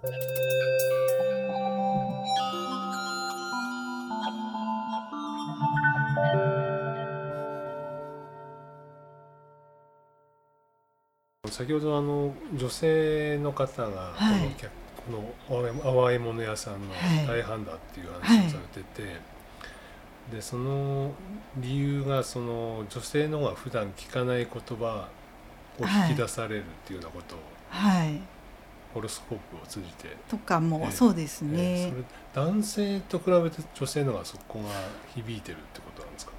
先ほどあの女性の方がこの客、この淡い物屋さんの大半だっていう話をされてて、はい、でその理由がその女性のが普段聞かない言葉を引き出されるっていうようなことを、はい、ホロスコープを通じて。とかもそうですね、えー、男性と比べて女性のがそこが響いてるってことなんですか？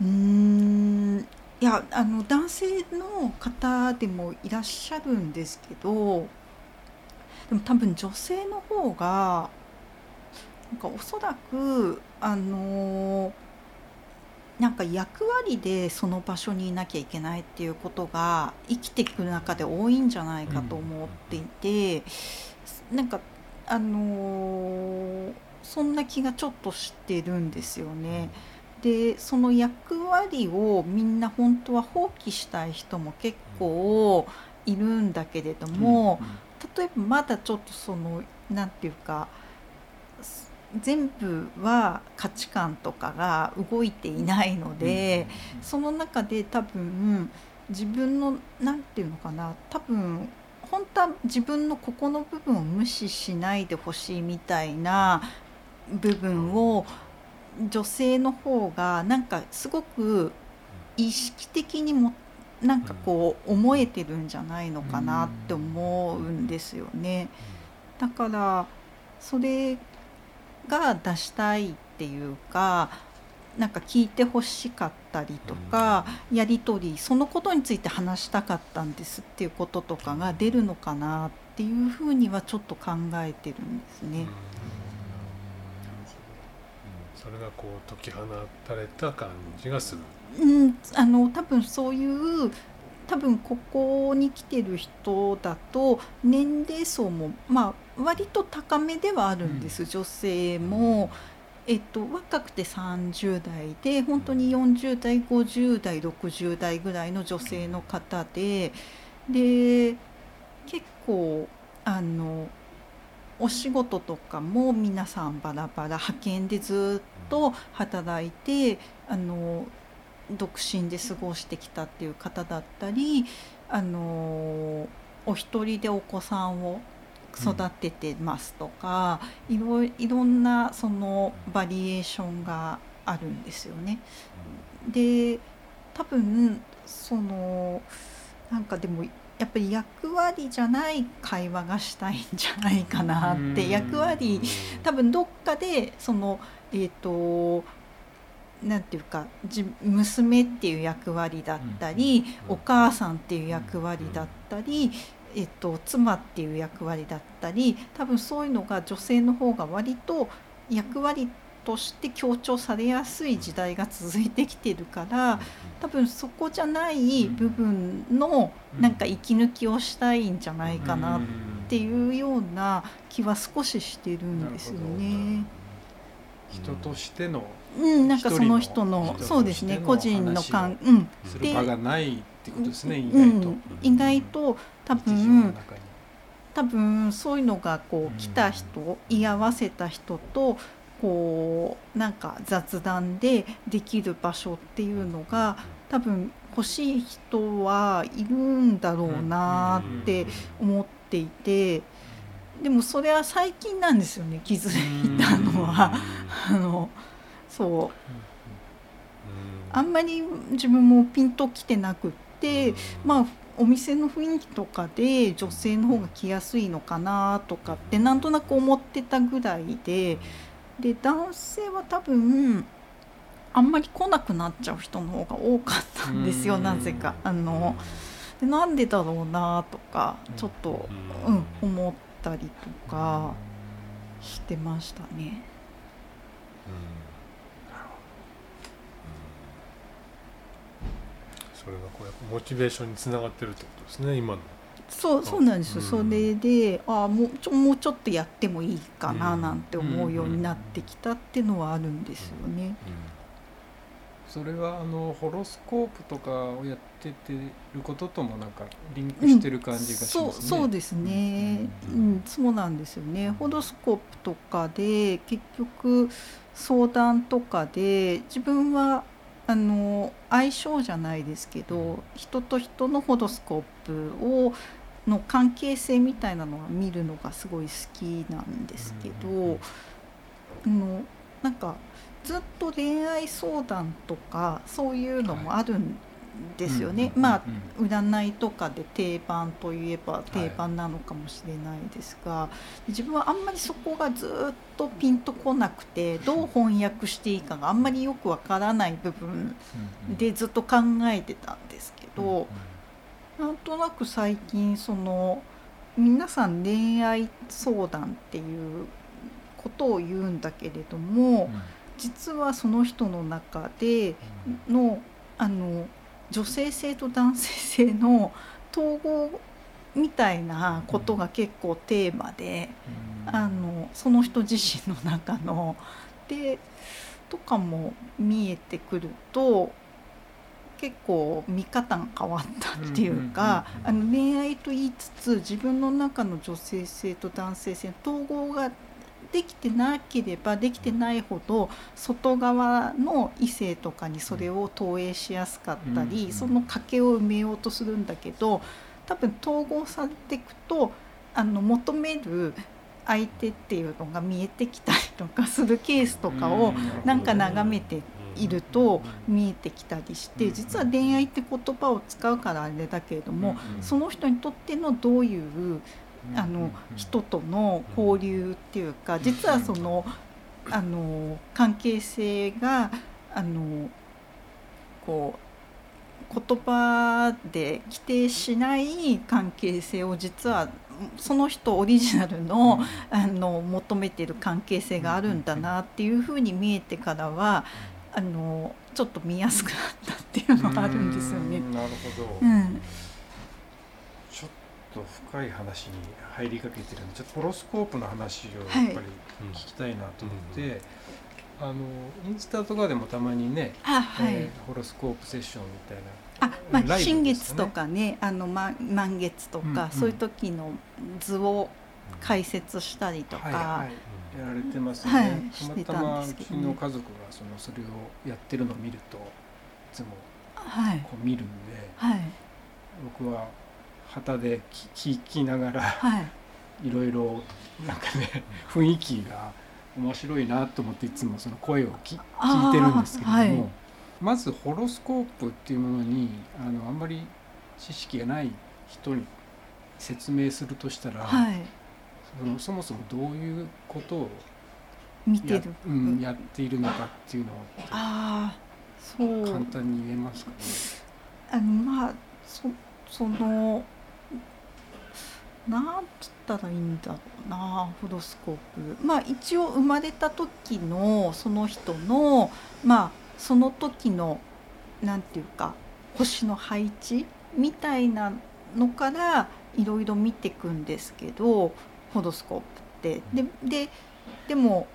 うん。いやあの男性の方でもいらっしゃるんですけどでも多分女性の方がなんかおそらくあのなんか役割でその場所にいなきゃいけないっていうことが生きていく中で多いんじゃないかと思っていて、うん、なんかあのそんな気がちょっとしてるんですよね。うんでその役割をみんな本当は放棄したい人も結構いるんだけれども、例えばまだちょっとその何て言うか全部は価値観とかが動いていないので、その中で多分自分の何て言うのかな多分本当は自分のここの部分を無視しないでほしいみたいな部分を女性の方がなんかすごく意識的にもなんかこう思えてるんじゃないのかなって思うんですよね。だからそれが出したいっていうかなんか聞いてほしかったりとかやり取りそのことについて話したかったんですっていうこととかが出るのかなっていうふうにはちょっと考えてるんですね。それがこう解き放たれた感じがする。うん、あの多分そういう多分ここに来てる人だと年齢層もまあ割と高めではあるんです、うん、女性も。えっと、若くて30代で本当に40代50代60代ぐらいの女性の方でで結構あのお仕事とかも皆さんバラバラ派遣でずっと働いてあの独身で過ごしてきたっていう方だったりあのお一人でお子さんを育ててますとか、いろいろんなそのバリエーションがあるんですよね。で多分そのなんかでもやっぱり役割じゃない会話がしたいんじゃないかなって役割多分どっかでそのえっ、ー、となんていうか娘っていう役割だったり、お母さんっていう役割だったり、えっと、妻っていう役割だったり多分そういうのが女性の方が割と役割として強調されやすい時代が続いてきてるから多分そこじゃない部分のなんか息抜きをしたいんじゃないかなっていうような気は少ししてるんですよね。人としてのうん、なんかその人のそうですね個人の感うん。する場がないってことですね、意外と、意外と多分多分そういうのがこう来た人、居合わせた人とこうなんか雑談でできる場所っていうのが多分欲しい人はいるんだろうなって思っていてでもそれは最近なんですよね気づいたのは。あのそう。あんまり自分もピンときてなくってまあお店の雰囲気とかで女性の方が来やすいのかなとかってなんとなく思ってたぐらいでで男性は多分あんまり来なくなっちゃう人の方が多かったんですよなぜか。あのでなんでだろうなとかちょっと、うん、思ったりとかしてましたね。それがこうやモチベーションにつながってるってことですね今の。そうそうなんですよ、それであもうちょもうちょっとやってもいいかななんて思うようになってきたっていうのはあるんですよね。それはあのホロスコープとかをやっててることともなんかリンクしてる感じがしますね。うん、そうそうですね、うん、うん、そうなんですよね。ホロスコープとかで結局相談とかで自分はあの相性じゃないですけど人と人のホロスコープをの関係性みたいなのは見るのがすごい好きなんですけど、あのなんかずっと恋愛相談とかそういうのもあるんですよね、まあ占いとかで定番といえば定番なのかもしれないですが、はい、自分はあんまりそこがずっとピンとこなくてどう翻訳していいかがあんまりよくわからない部分でずっと考えてたんですけど、なんとなく最近その皆さん恋愛相談っていうことを言うんだけれども、実はその人の中でのあの女性性と男性性の統合みたいなことが結構テーマで、あのその人自身の中のでとかも見えてくると結構見方が変わったっていうかあの恋愛と言いつつ自分の中の女性性と男性性の統合ができてなければできてないほど外側の異性とかにそれを投影しやすかったり、その賭けを埋めようとするんだけど多分統合されていくとあの求める相手っていうのが見えてきたりとかするケースとかをなんか眺めていると見えてきたりして実は恋愛って言葉を使うからあれだけれどもその人にとってのどういうあの人との交流っていうか実はそのあの関係性があのこう言葉で規定しない関係性を実はその人オリジナルの,、あの求めてる関係性があるんだなっていうふうに見えてからはあのちょっと見やすくなったっていうのがあるんですよね。なるほど、うんと深い話に入りかけてるんでちょっとホロスコープの話をやっぱり聞きたいなと思って、はいあのインスタとかでもたまにね、はい、えー、ホロスコープセッションみたいな。あまあ、ね、新月とかねあの、ま、満月とか、うんうん、そういう時の図を解説したりとか、はいはい、やられてますね、はい、たまたまうちの家族がそのそれをやってるのを見るといつもこう見るんで、はい、僕は旗で聞きながら、はい、いろいろなんかね雰囲気が面白いなと思っていつもその声を聞聞いてるんですけれども、はい、まずホロスコープっていうものにあのあんまり知識がない人に説明するとしたら、はい、そのそもそもどういうことを見てる、うん、やっているのかっていうのをあそう。簡単に言えますかね？あのまあそそのなんつったらいいんだろうなホロスコープまあ一応生まれた時のその人のまあその時のなんていうか星の配置みたいなのからいろいろ見てくんですけどホロスコープって。でででも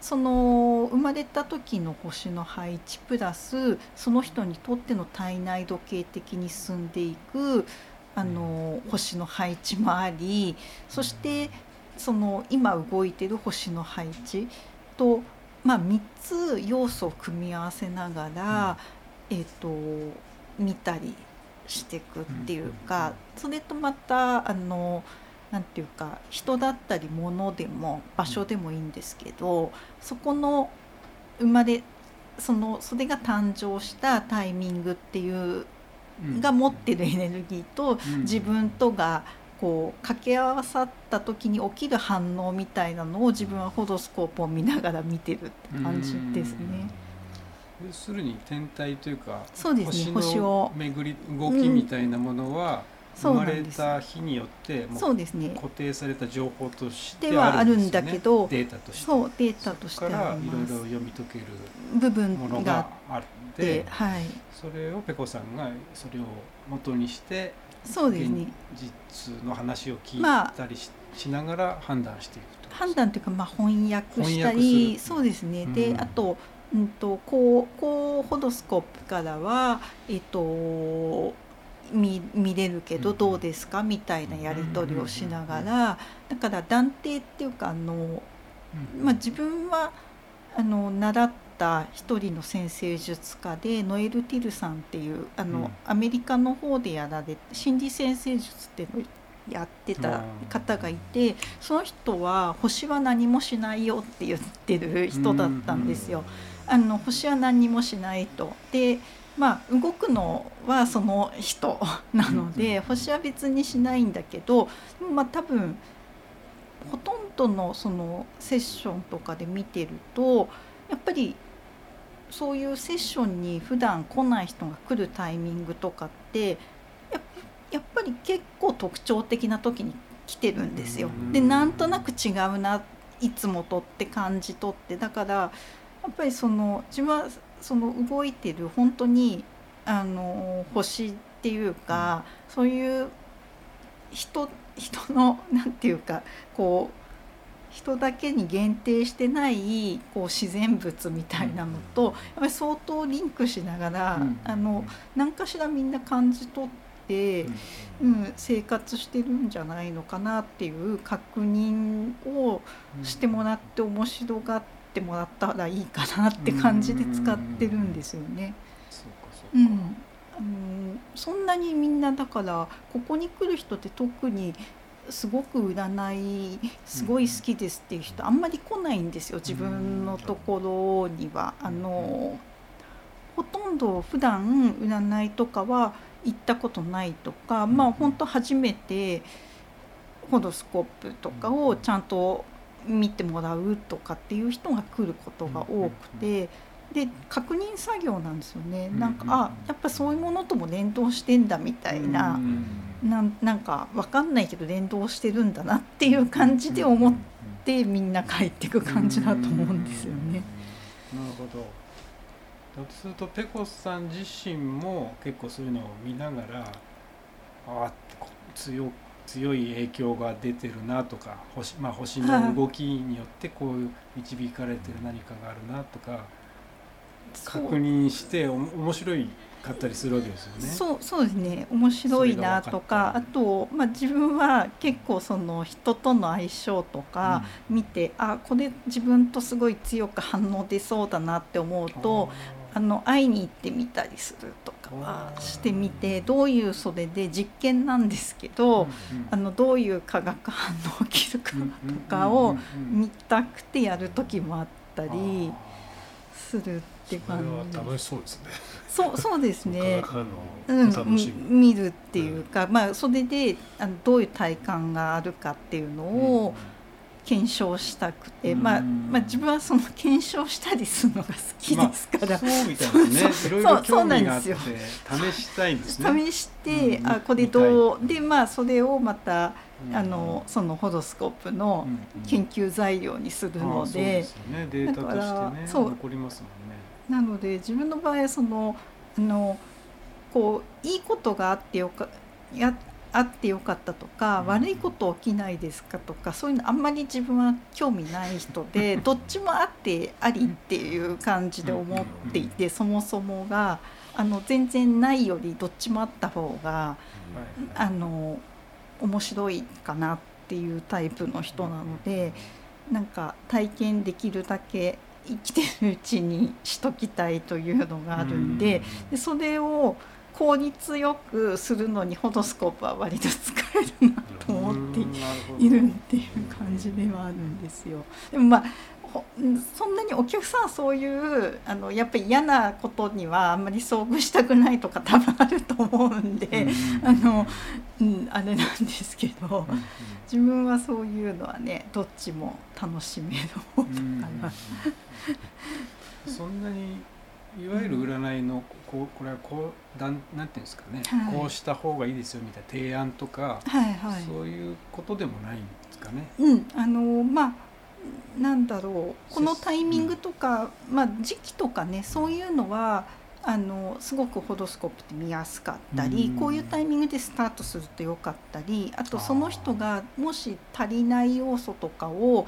その生まれた時の星の配置プラスその人にとっての体内時計的に進んでいくあの星の配置もありそしてその今動いてる星の配置と、まあ、3つ要素を組み合わせながら、えーと、見たりしていくっていうかそれとまたあのていうか人だったり物でも場所でもいいんですけどそこの生まれそのそれが誕生したタイミングっていうが持ってるエネルギーと自分とがこう掛け合わさった時に起きる反応みたいなのを自分はホロスコープを見ながら見てるって感じですね。要するに天体というかそうです、ね、星の巡り動きみたいなものは、生まれた日によってそうですね。固定された情報としてはあるんだけどデータとして。そうデータとしていろいろ読み解ける部分があってはい、それをペコさんがそれを元にしてそうですね。実の話を聞いたりし,、しながら判断していく判断というかまあ翻訳したりそうですね、であとうんと、こうこうホドスコープからは、えっと、見見れるけどどうですか？みたいなやり取りをしながらだから断定っていうかあの、まあ、自分はあの習った一人の先生術家でノエル・ティルさんっていうあの、アメリカの方でやられて心理先生術っていうのをやってた方がいてその人は「星は何もしないよ」って言ってる人だったんですよ。あの星は何もしないと。でまあ動くのはその人 なので星は別にしないんだけどまあ多分ほとんどのそのセッションとかで見てるとやっぱりそういうセッションに普段来ない人が来るタイミングとかってやっぱり結構特徴的な時に来てるんですよ。でなんとなく違うないつもとって感じ取って。だからやっぱりその自分はその動いてる本当にあの星っていうか、そういう人人の何て言うかこう人だけに限定してないこう自然物みたいなのとやっぱり相当リンクしながら、あの何かしらみんな感じ取って、うん、生活してるんじゃないのかなっていう確認をしてもらって面白がってもらったらいいかなって感じで使ってるんですよね。うん、あのそんなにみんなだからここに来る人って特にすごく占いすごい好きですっていう人あんまり来ないんですよ自分のところには。あのほとんど普段占いとかは行ったことないとかまあ本当初めてホドスコープとかをちゃんと見てもらうとかっていう人が来ることが多くて。で確認作業なんですよね。なんかあやっぱそういうものとも連動してんだみたいな。なんなんか分かんないけど連動してるんだなっていう感じで思ってみんな帰っていく感じだと思うんですよね。なるほど。だとするとペコさん自身も結構そういうのを見ながらあ強強い影響が出てるなとか星,、まあ、星の動きによってこういう導かれてる何かがあるなとか確認してお面白いかったりするわけですよね。そうそうですね。面白いなとかあと、まあ、自分は結構その人との相性とか見て、うん、あこれ自分とすごい強く反応出そうだなって思うとあの会いに行ってみたりするとかはしてみてどういうそれで実験なんですけど、うんうん、あのどういう化学反応起きるかとかを見たくてやる時もあったりするって感じ。楽しそうですね。そうそうですね。うん、見るっていうか、まあそれであのどういう体感があるかっていうのを。検証したくて、まあ、まあ自分はその検証したりするのが好きですから、まあ、そうみたいですねいろいろ興味があって試したいんですね。試して、うん、あこれどう？でまあそれをまたあのそのホロスコープの研究材料にするので,、ね、データとしてね残りますもんね。なので自分の場合はそのあのこういいことがあってよかやあってよかったとか、うん、悪いこと起きないですかとかそういうのあんまり自分は興味ない人で どっちもあってありっていう感じで思っていて、そもそもがあの全然ないよりどっちもあった方が、あの面白いかなっていうタイプの人なのでなんか体験できるだけ生きてるうちにしときたいというのがあるんででそれを効率よくするのにフォトスコープは割と使えるなと思っているっていう感じではあるんですよ。でもまあそんなにお客さんそういうあのやっぱり嫌なことにはあんまり遭遇したくないとか多分あると思うんで、あの、うん、あれなんですけど、自分はそういうのはねどっちも楽しめる方かな。そんなにいわゆる占いのこうこれはこうだんなんていうんですかね、はい、こうした方がいいですよみたいな提案とか、はいはい、そういうことでもないんですかね。うん、あのまあなんだろう。このタイミングとか、まあ、時期とかねそういうのはあのすごくホドスコープって見やすかったり、こういうタイミングでスタートするとよかったりあとその人がもし足りない要素とかを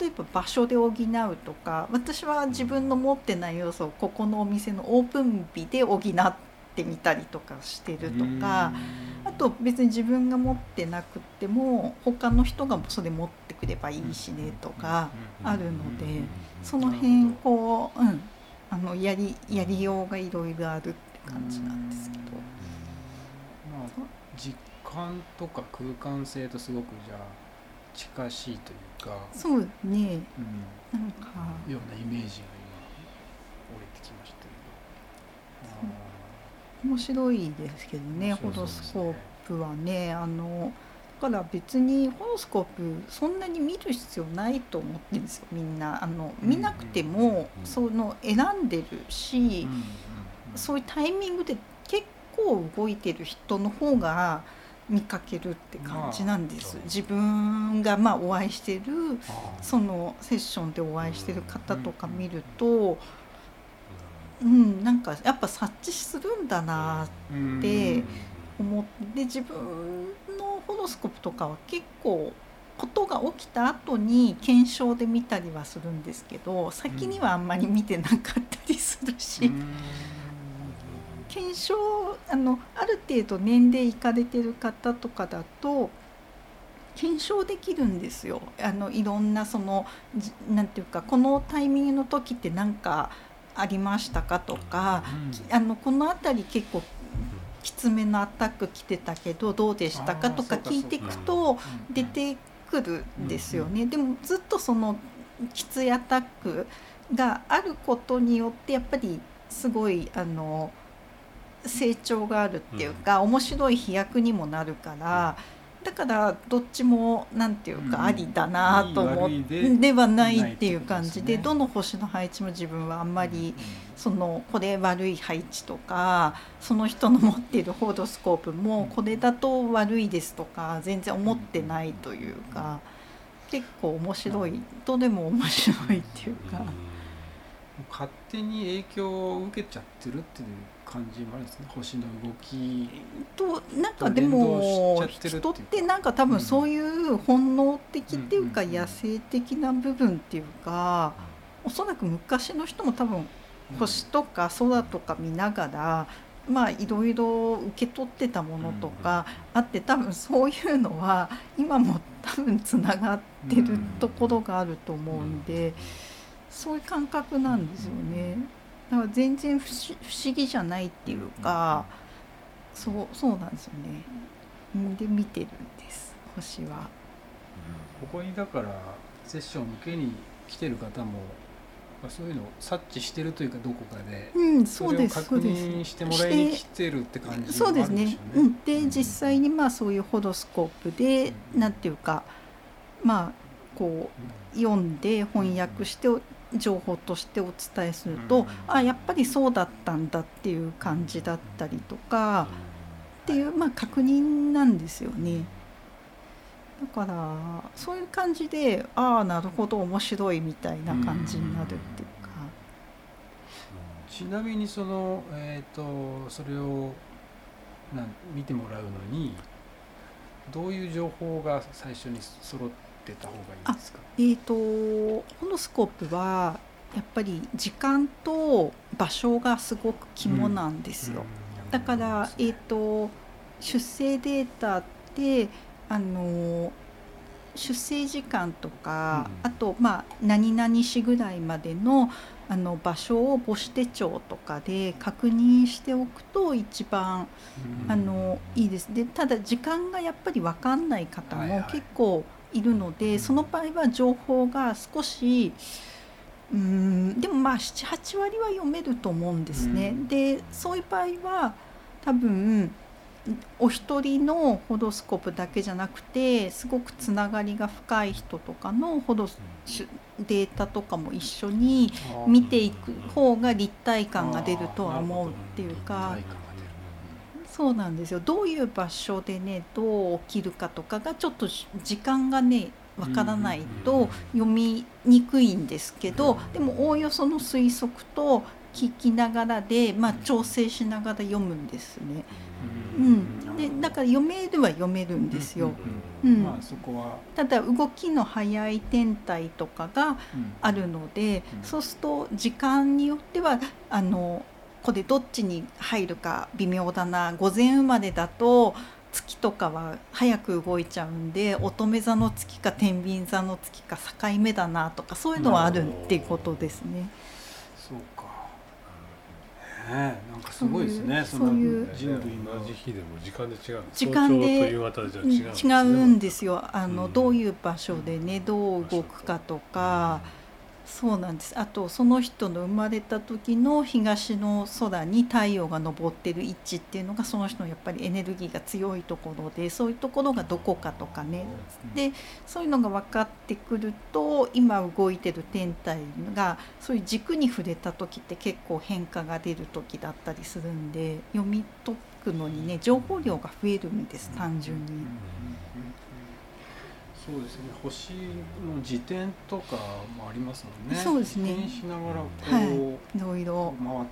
例えば場所で補うとか私は自分の持ってない要素をここのお店のオープン日で補ってみたりとかしてるとかあと別に自分が持ってなくても他の人がそれ持ってくればいいしねとかあるのでその辺こう、うん、あのやりやりようがいろいろあるって感じなんですけど。まあ、実感とか空間性とすごくじゃあ近しいというか。そうね、うん、なんか。ようなイメージが今降りてきましたけど。面白いですけどね、ね、ホロスコープはねあのだから別にホロスコープそんなに見る必要ないと思ってるんですよみんな。あの見なくてもその選んでるしそういうタイミングで結構動いてる人の方が見かけるって感じなんです、自分がまあお会いしてるそのセッションでお会いしてる方とか見るとうんなんかやっぱ察知するんだなって思って自分のホロスコープとかは結構ことが起きた後に検証で見たりはするんですけど先にはあんまり見てなかったりするし。検証あのある程度年齢いかれてる方とかだと検証できるんですよあのいろんなその何て言うかこのタイミングの時って何かありましたかとか、うん、あのこの辺り結構きつめのアタック来てたけどどうでしたかとか聞いていくと出てくるんですよね。でもずっとそのきついアタックがあることによってやっぱりすごいあの成長があるっていうか、面白い飛躍にもなるから。だからどっちもなんていうかありだなと思ってはないっていう感じでどの星の配置も自分はあんまりそのこれ悪い配置とかその人の持っているホードスコープもこれだと悪いですとか全然思ってないというか結構面白いとでも面白いっていうか。勝手に影響を受けちゃってるっていう感じもあるんですね。星の動きとなんかでも人ってなんか多分そういう本能的っていうか野生的な部分っていうかおそらく昔の人も多分星とか空とか見ながらまあいろいろ受け取ってたものとかあって多分そういうのは今も多分つながってるところがあると思うんでそういう感覚なんですよね。だから全然不思議じゃないっていうかそうそうなんですよね。で見てるんです。星は。ここにだからセッション受けに来てる方もそういうのを察知してるというかどこかで、うん、そうです確認してもらいに来てるって感じ、そうですね。うん、で、実際にまあそういうホドスコープで、うん、なんていうかまあこう読んで翻訳して情報としてお伝えすると、うん、あやっぱりそうだったんだっていう感じだったりとか、っていう、まあ、確認なんですよね。だからそういう感じでああなるほど面白いみたいな感じになるっていうか。ちなみにその、えーと、それをな見てもらうのにどういう情報が最初に揃ってってた方がいいですかえーと、ホロスコープはやっぱり時間と場所がすごく肝なんですよ。うん、だから、えーと、出生データってあの出生時間とか、うん、あと、まあ、何々市ぐらいまでのあの場所を母子手帳とかで確認しておくと一番、うん、あのいいです。でただ時間がやっぱり分かんない方も結構いるのでその場合は情報が少しうんでもまあ78割は読めると思うんですね。でそういう場合は多分お一人のホドスコープだけじゃなくてすごくつながりが深い人とかのホドデータとかも一緒に見ていく方が立体感が出るとは思うっていうか。そうなんですよ。どういう場所でねどう起きるかとかがちょっと時間がねわからないと読みにくいんですけどでもおおよその推測と聞きながらで、まあ、調整しながら読むんですね。うん、でだから読めるは読めるんですよ。うんまあ、そこは。ただ動きの速い天体とかがあるので、そうすると時間によってはあのこれどっちに入るか微妙だな。午前生まれだと月とかは早く動いちゃうんで乙女座の月か天秤座の月か境目だなとかそういうのはあるっていうことですね。そうか。ねなんかすごいですね。そういう人類同じ日でも時間で違う時間で違うんですよ。あの、うん、どういう場所でねどう動くかとか。うんそうなんです。あとその人の生まれた時の東の空に太陽が昇ってる位置っていうのがその人のやっぱりエネルギーが強いところでそういうところがどこかとかね。でそういうのが分かってくると今動いてる天体がそういう軸に触れた時って結構変化が出る時だったりするんで読み解くのにね情報量が増えるんです単純に。そうですね。星の時点とかもありますもんね。そうですね。しながらこう、はい、いろいろ回回っ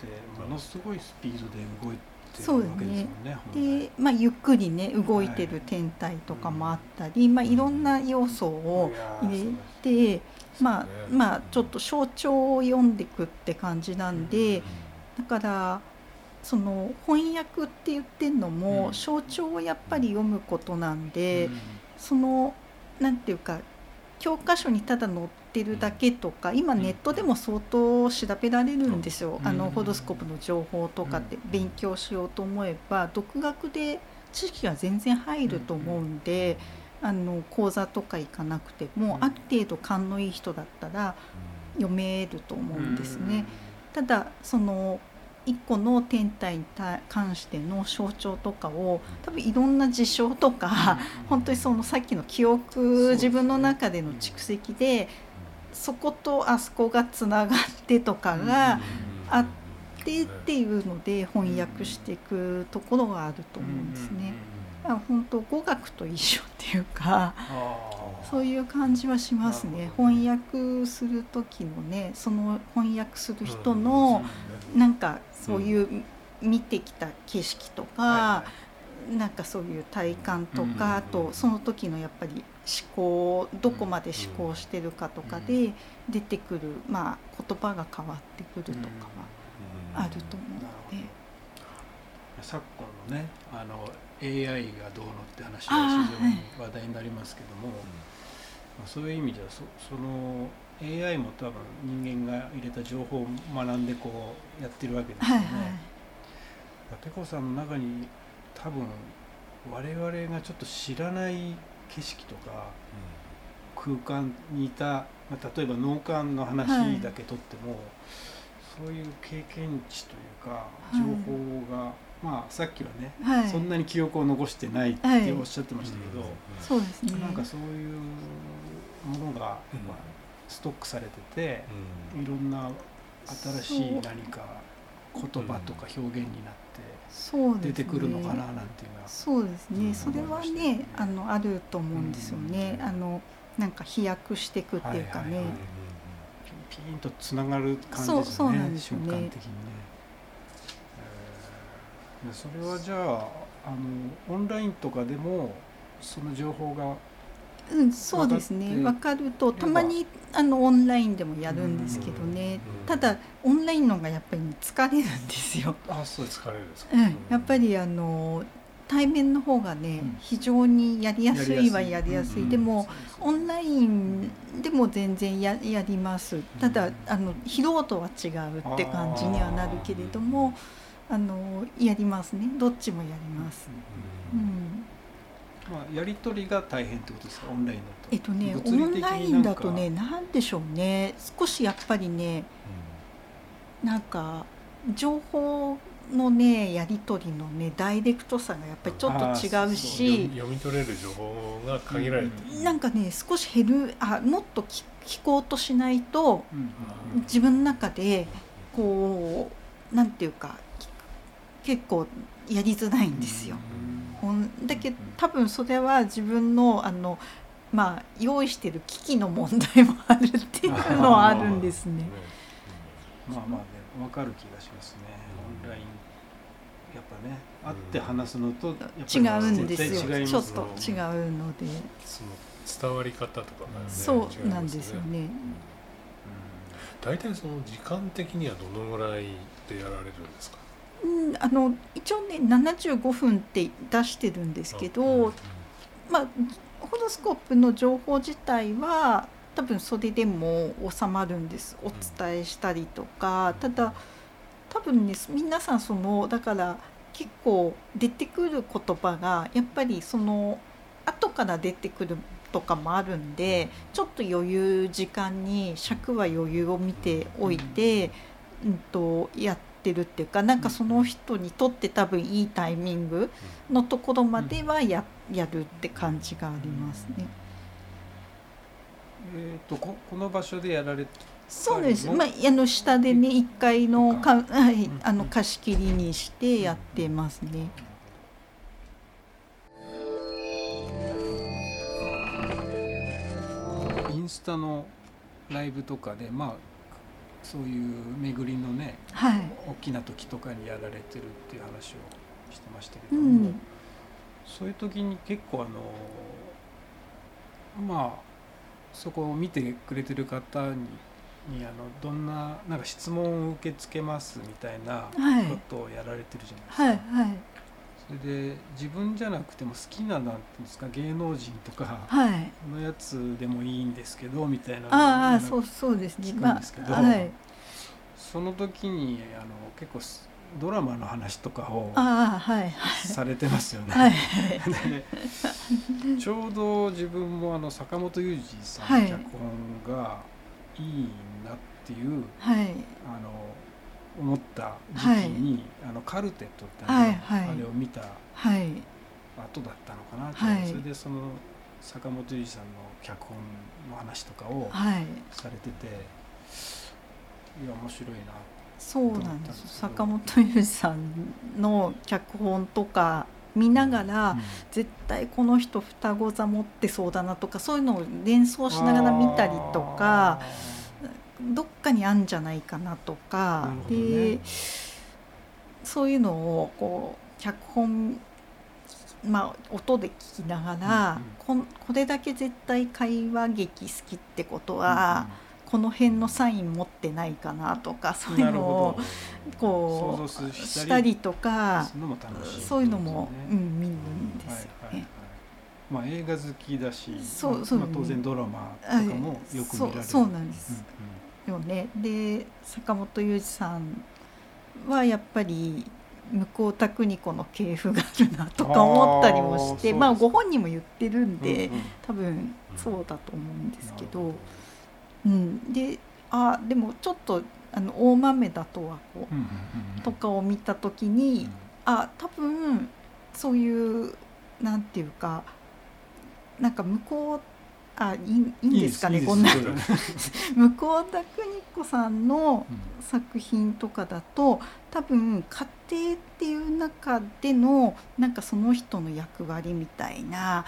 てものすごいスピードで動いてるわけですね。で、まあ、ゆっくりね動いてる天体とかもあったり、はい。まあ、いろんな要素を入れて、まあ、まあちょっと象徴を読んでいくって感じなんで、だからその翻訳って言ってんのも象徴をやっぱり読むことなんで。その何て言うか教科書にただ載ってるだけとか今ネットでも相当調べられるんですよ、あのホロスコープの情報とかって勉強しようと思えば独学で知識が全然入ると思うんで、あの講座とか行かなくてもある程度勘のいい人だったら読めると思うんですね。ただその一個の天体に関しての象徴とかを多分いろんな事象とか 本当にそのさっきの記憶自分の中での蓄積でそことあそこがつながってとかがあってっていうので翻訳していくところがあると思うんですね。本当語学と一緒っていうかそういう感じはしますね。翻訳する時のねその翻訳する人のなんかそういう見てきた景色とか、なんかそういう体感とか、あとその時のやっぱり思考どこまで思考してるかとかで出てくる、まあ、言葉が変わってくるとかはあると思うので。昨今のねあの AI がどうのって話が非常に話題になりますけども、まあ、そういう意味ではそその AI も多分人間が入れた情報を学んでこうやってるわけですよね。はいはい、ペコさんの中に多分我々がちょっと知らない景色とか、空間にいた、まあ、例えば脳幹の話だけとっても、はい、そういう経験値というか情報が、まあ、さっきはね、はい、そんなに記憶を残してないっておっしゃってましたけど、そうですね、なんかそういうものが、まあ、ストックされてて、いろんな新しい何か言葉とか表現になって出てくるのかななんていうのは。そうですね、それはねあのあると思うんですよね。あのなんか飛躍していくっていうかね。ピンとつながる感じですね、ね。瞬間的にね。それはじゃああのオンラインとかでもその情報がうん、そうですね。分かるとたまにあのオンラインでもやるんですけどね、ただオンラインのがやっぱり疲れるんですよ。あそう疲れるですか、うん、やっぱりあの対面の方がね、うん、非常にやりやすいはやりやすい、でも、オンラインでも全然ややります。ただあの疲労度は違うって感じにはなるけれども。あのやりますね。どっちもやります、うん、うん、まあ、やり取りが大変ってことですか？オンラインだと。えっとねオンラインだとね何でしょうね。少しやっぱりね、うん、なんか情報のねやり取りのねダイレクトさがやっぱりちょっと違うし。読み取れる情報が限られてる、うん、なんかね少し減るあもっと聞聞こうとしないと、うん、自分の中でこうなんていうか結構やりづらいんですよ。だけど多分それは自分のあのまあ用意してる機器の問題もあるっていうのはあるんですね。まあまあね分かる気がしますね、オンライン。やっぱね会って話すのと違うんですよ。ちょっと違うので。その伝わり方とかがねそうなんですよね、大体その時間的にはどのぐらいでやられるんですか？うん、あの一応ね75分って出してるんですけど、まあホロスコープの情報自体は多分それでも収まるんです。お伝えしたりとか、ただ多分ね皆さんそのだから結構出てくる言葉がやっぱりその後から出てくるとかもあるんでちょっと余裕時間に尺は余裕を見ておいて、うん。とやってるっていうかなんかその人にとって多分いいタイミングのところまではややるって感じがありますね。えーと、ここの場所でやられそうです、まあ、あの下でね1階のか、はい、あの貸し切りにしてやってますね。インスタのライブとかでまあそういう巡りのね、はい、大きな時とかにやられてるっていう話をしてましたけども、うん、そういう時に結構あのまあそこを見てくれてる方ににあのどんななんか質問を受け付けますみたいなことをやられてるじゃないですか。はいはいはい、それで自分じゃなくても好きななんていうんですか芸能人とかのやつでもいいんですけどみたいなああそうそうですね。聞くんですけど、まあはい、その時にあの結構ドラマの話とかをされてますよね。はい。ちょうど自分もあの坂本雄二さんの脚本がいいなっていう、はい、あの思った時期に、はい、あのカルテットってあ,、はいはい、あれを見た後だったのかな、はい、それでその坂本龍二さんの脚本の話とかをされてて、はい、いや面白いなそうなんです。坂本龍二さんの脚本とか見ながら、うん、絶対この人双子座持ってそうだなとかそういうのを連想しながら見たりとかどっかにあるんじゃないかなとか、ね、でそういうのをこう脚本まあ、音で聞きながら、うんうん、ここれだけ絶対会話劇好きってことは、うんうん。この辺のサイン持ってないかなとかそういうのをこうしたりとかそういうのも、うん、見るんですよ。ね。まあ、映画好きだしそうそう、まあ、当然ドラマとかもよく見られる、そうなんです、よね。で坂本雄二さんはやっぱり向田邦子の系譜があるなとか思ったりもしてまあご本人も言ってるんで、うんうん、多分そうだと思うんですけど。うん、であでもちょっとあの大豆田とはこうとかを見た時に、あ多分そういうなんていうかなんか向こうあいいいんですかねこんな。向田邦子さんの作品とかだと多分家庭っていう中でのなんかその人の役割みたいな、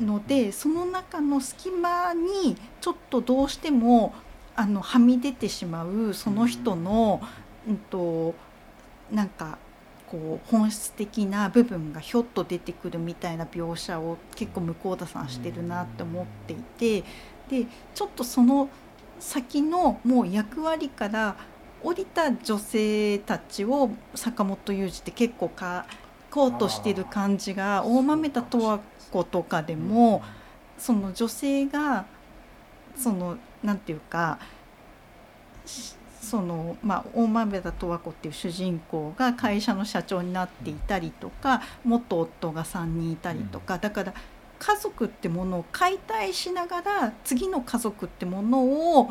のでその中の隙間にちょっとどうしてもあのはみ出てしまうその人の、うんと、なんかこう本質的な部分がひょっと出てくるみたいな描写を結構向田さんしてるなって思っていてでちょっとその先のもう役割から降りた女性たちを坂本雄二って結構かこうとしてる感じが大豆田十和子とかでも、その女性がそのなんていうかそのまあ、大豆田十和子っていう主人公が会社の社長になっていたりとか元夫が3人いたりとかだから家族ってものを解体しながら次の家族ってものを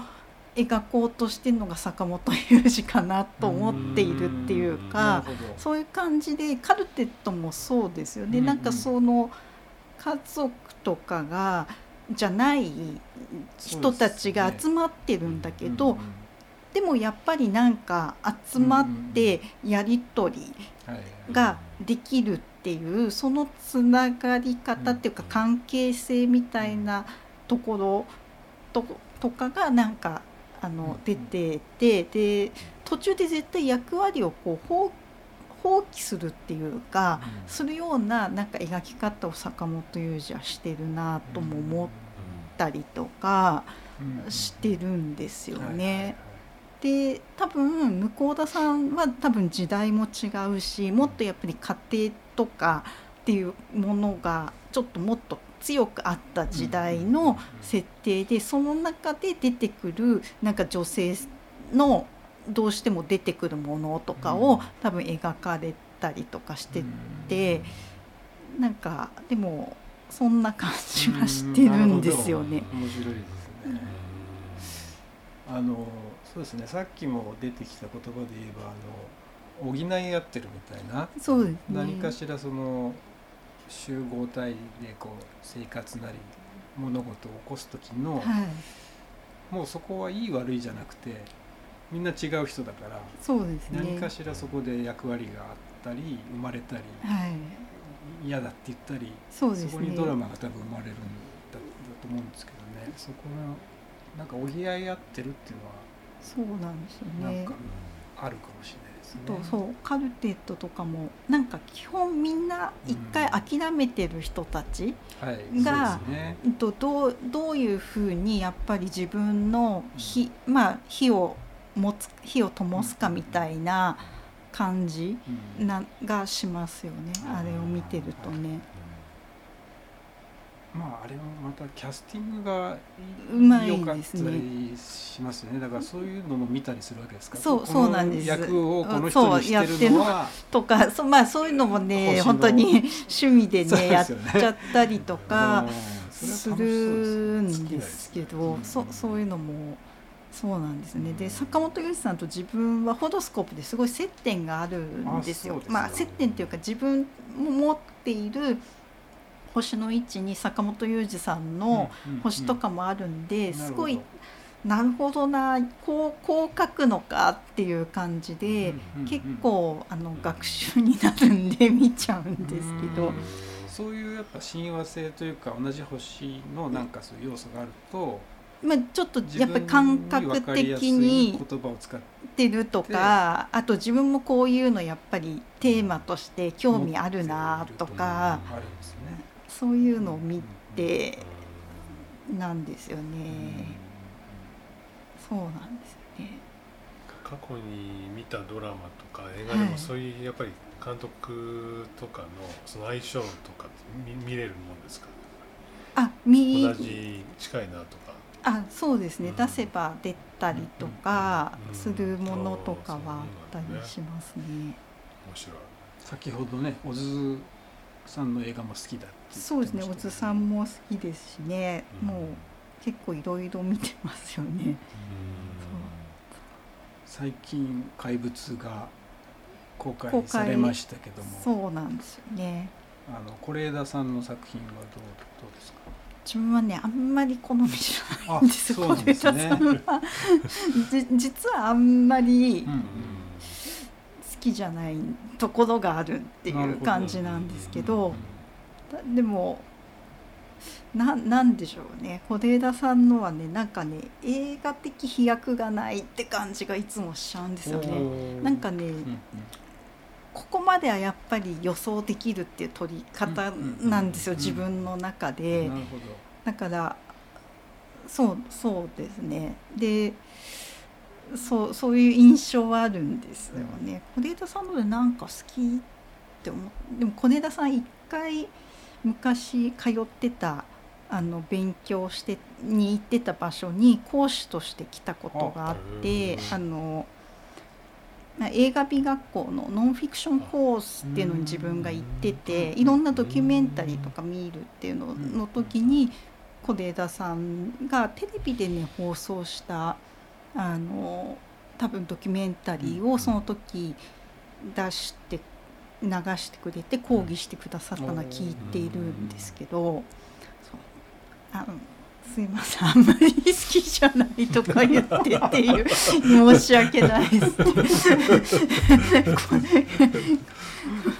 描こうとしてるのが坂本雄二かなと思っているっていうかそういう感じでカルテットもそうですよね。なんかその家族とかがじゃない人たちが集まってるんだけど、でもやっぱりなんか集まってやり取りができるっていうそのつながり方っていうか関係性みたいなところととかがなんかあの出ててで途中で絶対役割をこう放放棄するっていうか、するようななんか描き方を坂本雄二はしてるなとも思ったりとかしてるんですよね。で多分向田さんは多分時代も違うしもっとやっぱり家庭とかっていうものがちょっともっと強くあった時代の設定でその中で出てくるなんか女性のどうしても出てくるものとかを多分描かれたりとかしててなんかでもそんな感じはしてるんですよね。面白いですね。あのそうですね。さっきも出てきた言葉で言えばあの補い合ってるみたいなそうです、ね、何かしらその集合体でこう生活なり物事を起こす時の、はい、もうそこはいい悪いじゃなくてみんな違う人だからそうです、ね、何かしらそこで役割があったり生まれたり、はい、嫌だって言ったりそうです、ね、そこにドラマが多分生まれるんだだと思うんですけどね。そこのなんか補い合ってるっていうのはそうなんですよね。なんかあるかもしれない。とそうカルテットとかもなんか基本みんな一回諦めてる人たちが、うん、とどうどういうふうにやっぱり自分の火,、まあ、火を持つ火を灯すかみたいな感じな、がしますよねあれを見てるとね。まああれはまたキャスティングがうまい良かったりしますよね。だからそういうのも見たりするわけですか？そうそうなんです。役をこの人にしてるのはとかそ,、まあ、そういうのもね本当に趣味でね やっちゃったりとか するんですけどそそういうのも。そうなんですね。で坂本龍一さんと自分はホドスコープですごい接点があるんですよ。まあ、接点っていうか自分も持っている星の位置に坂本雄二さんの星とかもあるんですごいなるほどなこうこう書くのかっていう感じで結構あの学習になるんで見ちゃうんですけど。そういうやっぱ親和性というか同じ星のなんかそういう要素があると、まあ、ちょっとやっぱり感覚的に言葉を使ってるとかあと自分もこういうのやっぱりテーマとして興味あるなとか。あるんですそういうのを見てなんですよね。そうなんですよね。過去に見たドラマとか映画でもそういうやっぱり監督とかのその相性とか見見れるもんですか？あ、見同じ近いなとか。あ、そうですね。出せば出たりとかするものとかはあったりしますね。面白い。先ほどね、小津さんの映画も好きだそうですね小津さんも好きですしね、うん、もう結構いろいろ見てますよね。最近怪物が公開されましたけども。そうなんですよね。あの是枝さんの作品はどうどうですか？自分はねあんまり好みじゃないんです是枝さんは。実はあんまり好きじゃないところがあるっていう感じなんですけど。でもななんでしょうね是枝さんのはねなんかね映画的飛躍がないって感じがいつもしちゃうんですよね。なんかね、ここまではやっぱり予想できるっていう撮り方なんですよ、自分の中で。だからそうそうですねでそうそういう印象はあるんですよね。是、枝さんのでなんか好きって思でも是枝さん一回昔通ってたあの勉強してに行ってた場所に講師として来たことがあってあの映画美学校のノンフィクションコースっていうのに自分が行ってていろんなドキュメンタリーとか見るっていうのの時に小枝さんがテレビでね放送したあの多分ドキュメンタリーをその時出して流してくれて講義してくださったのは聞いているんですけど、あすいませんあんまり好きじゃないとか言ってっていう申し訳ないです。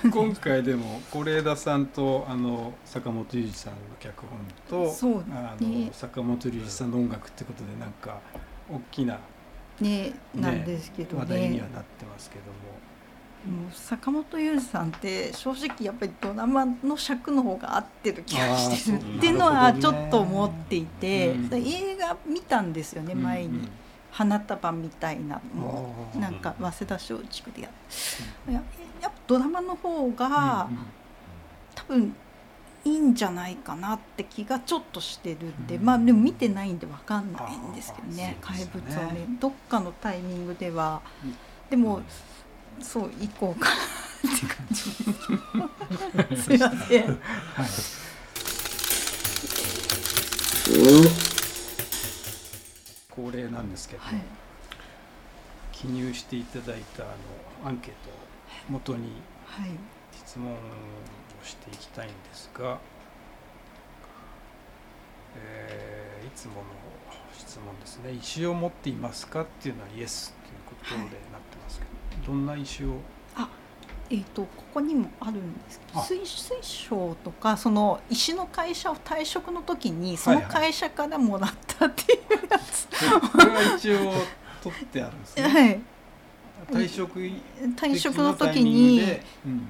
今回でも是枝さんとあの坂本龍二さんの脚本と、ね、あの坂本龍二さんの音楽ってことでなんか大きなねなんですけどね、話題にはなってますけども。もう坂本雄二さんって正直やっぱりドラマの尺の方が合ってる気がしてる。っていうのはちょっと思っていて、ね、映画見たんですよね前に。花束みたいなもうなんか早稲田松竹でやややっぱドラマの方が多分いいんじゃないかなって気がちょっとしてるん。で、まあでも見てないんで分かんないんですけどね怪物はね。どっかのタイミングでは。でも、そう行こうかなって感じ。すいません、はい。恒例なんですけど、はい、記入していただいたあのアンケートを元に質問をしていきたいんですが、はい、えー、いつもの質問ですね。石を持っていますかっていうのはイエスということでなってますけど、はい、どんな石を？あえーと、ここにもあるんですけど水水晶とかその石の会社を退職の時にその会社からもらったっていうやつ、はい。はい、これは一応取ってあるんですね。はい。退職退職の時に、うん、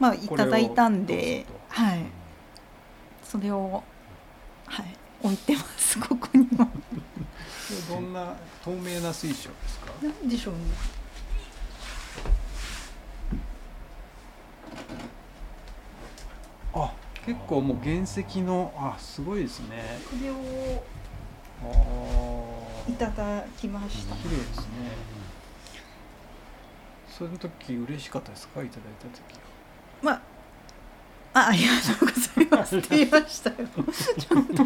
まあいただいたんで、はい、それをはい置いてます ここにも。どんな透明な水晶ですか？なんでしょうね。あ結構もう原石のあすごいですね。これをいただきました。綺麗ですね。その時嬉しかったですか？いただいた時まああありがとうございます。って言いましたよ。ちゃんと。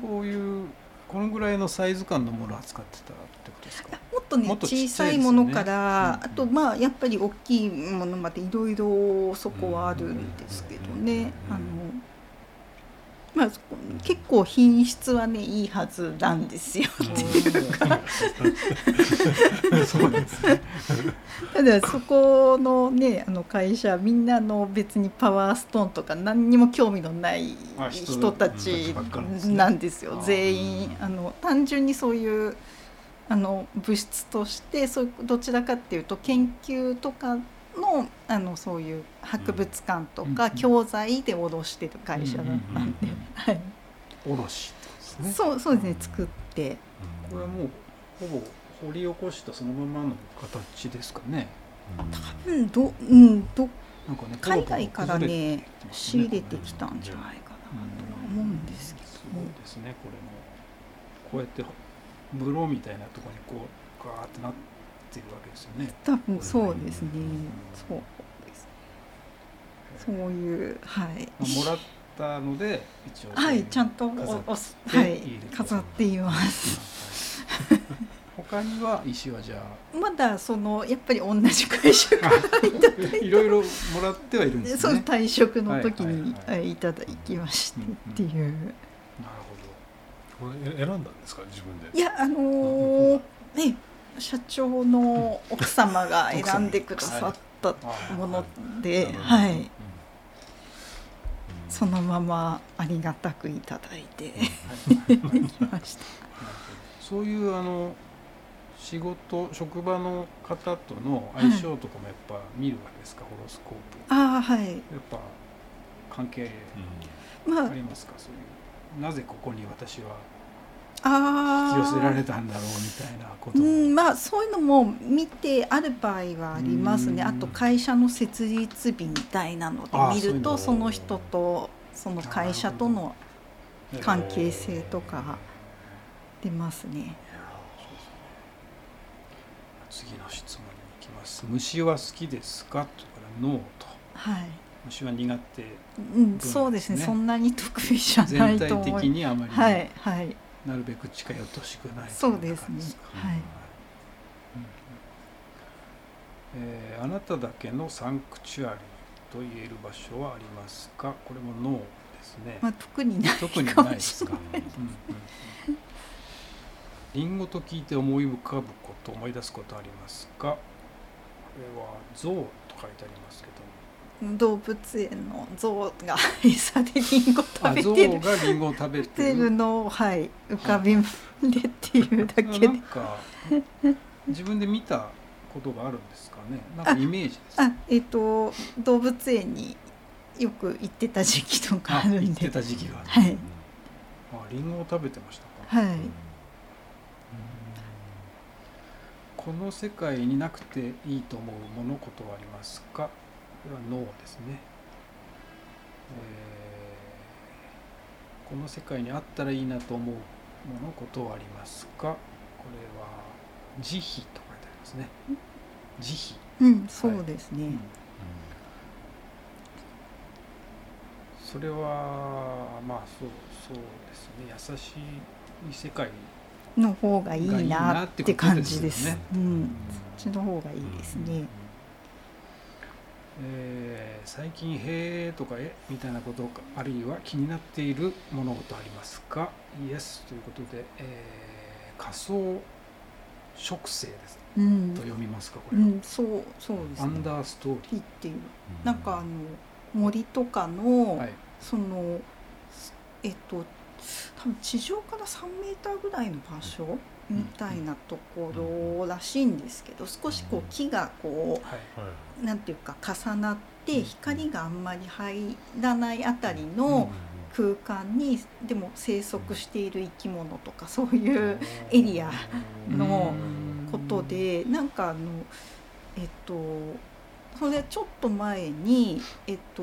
こういうこのぐらいのサイズ感のものを扱ってたってことですか？もっとね小さいものから、あとまあやっぱり大きいものまでいろいろそこはあるんですけどね、あのまあ、結構品質はねいいはずなんですよっていうかそうですねただそこのねあの会社みんなの別にパワーストーンとか何にも興味のない人たちなんですよ。全員あの単純にそういうあの物質としてそうどちらかっていうと研究とかのあのそういう博物館とか教材で卸してる会社だったんで、はい。卸ですね。そうそうですね作って。これはもうほぼ掘り起こしたそのままの形ですかね。多分どうんどなんかね海外からね仕入れてきたんじゃないかなと思うんですけど。そうですねこれもこうやって風呂みたいなところにこうガーってなって。ってるわけですよね。多分そうですね。そうです。そういうはい。もらったので一応はいちゃんとおはい飾っています。他には石はじゃあまだそのやっぱり同じ会社からいただい いろいろもらってはいるんですね。そう退職の時にいただきましてっていう。なるほど。これ選んだんですか？自分で。いやあのー、ね社長の奥様が選んでくださったもので、はい、そのままありがたくいただいてきました。そういうあの仕事職場の方との相性とかもやっぱ見るわけですか、はい、ホロスコープ。あはい。やっぱ関係ありますか、まあ、そういう。なぜここに私は引き寄せられたんだろうみたいなことうんまあそういうのも見てある場合はありますねあと会社の設立日みたいなので見るとその人とその会社との関係性とか出ますね。次の質問に行きます。虫は好きですか？とからノーと。はい。虫は苦手、うん、そうですね。そんなに得意じゃないと思い。全体的にあまり。はいはい。なるべく近寄ってほしくない。そうですね。はい、うん。えー、あなただけのサンクチュアリと言える場所はありますか？これもノーですね、まあ、特にない特にないですか？リンゴと聞いて思い浮かぶこと思い出すことありますか？これは象と書いてありますけど動物園の象が餌でリンゴ食べてる。がリンゴを食べてる。のをはい浮かびでっていうだけで自分で見たことがあるんですかね。なんかイメージですあえっ、ー、と動物園によく行ってた時期とかあるんで。行ってた時期がある、はい、あリンゴを食べてましたか？はい。この世界になくていいと思うものことはありますか？これは脳ですね、えー、この世界にあったらいいなと思うものことはありますか？これは慈悲と書いてありますね。慈悲。うんそうですね、はいうん、それはまあそうそうですね。優しい世界の方がいいなって感じです。うん、そっちの方がいいですね。えー、最近「へえ」とか「え」みたいなことあるいは気になっている物事ありますか？イエスということで、えー、仮想植生です、うん、と読みますかこれ、うん、そうそうです、ね、アンダーストーリーっていう、なんかあの森とかの、はい、そのえっと多分地上から3メーターぐらいの場所みたいなところらしいんですけど少しこう木がこう何て言うか重なって光があんまり入らないあたりの空間にでも生息している生き物とかそういうエリアのことでなんかあのえっとそれちょっと前にえっと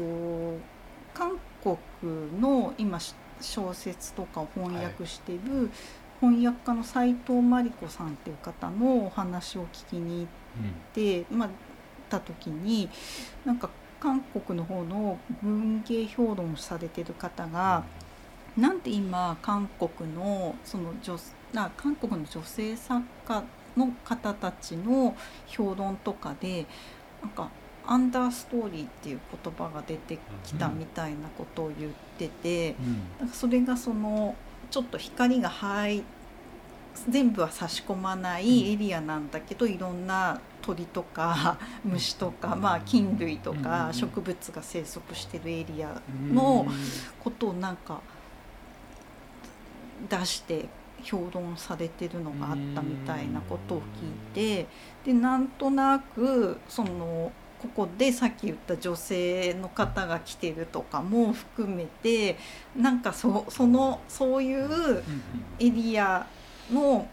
韓国の今小説とかを翻訳してる、翻訳家の斎藤真理子さんっていう方のお話を聞きに行って、うん、まあた時になんか韓国の方の文芸評論されてる方が、うん、なんで今韓国のその女な韓国の女性作家の方たちの評論とかでなんかアンダーストーリーっていう言葉が出てきたみたいなことを言ってて、うん、それがそのちょっと光が入全部は差し込まないエリアなんだけど、いろんな鳥とか 虫とか、まあ、菌類とか植物が生息してるエリアのことをなんか出して評論されてるのがあったみたいなことを聞いてでなんとなくそのここでさっき言った女性の方が来てるとかも含めてなんかそそのそういうエリアの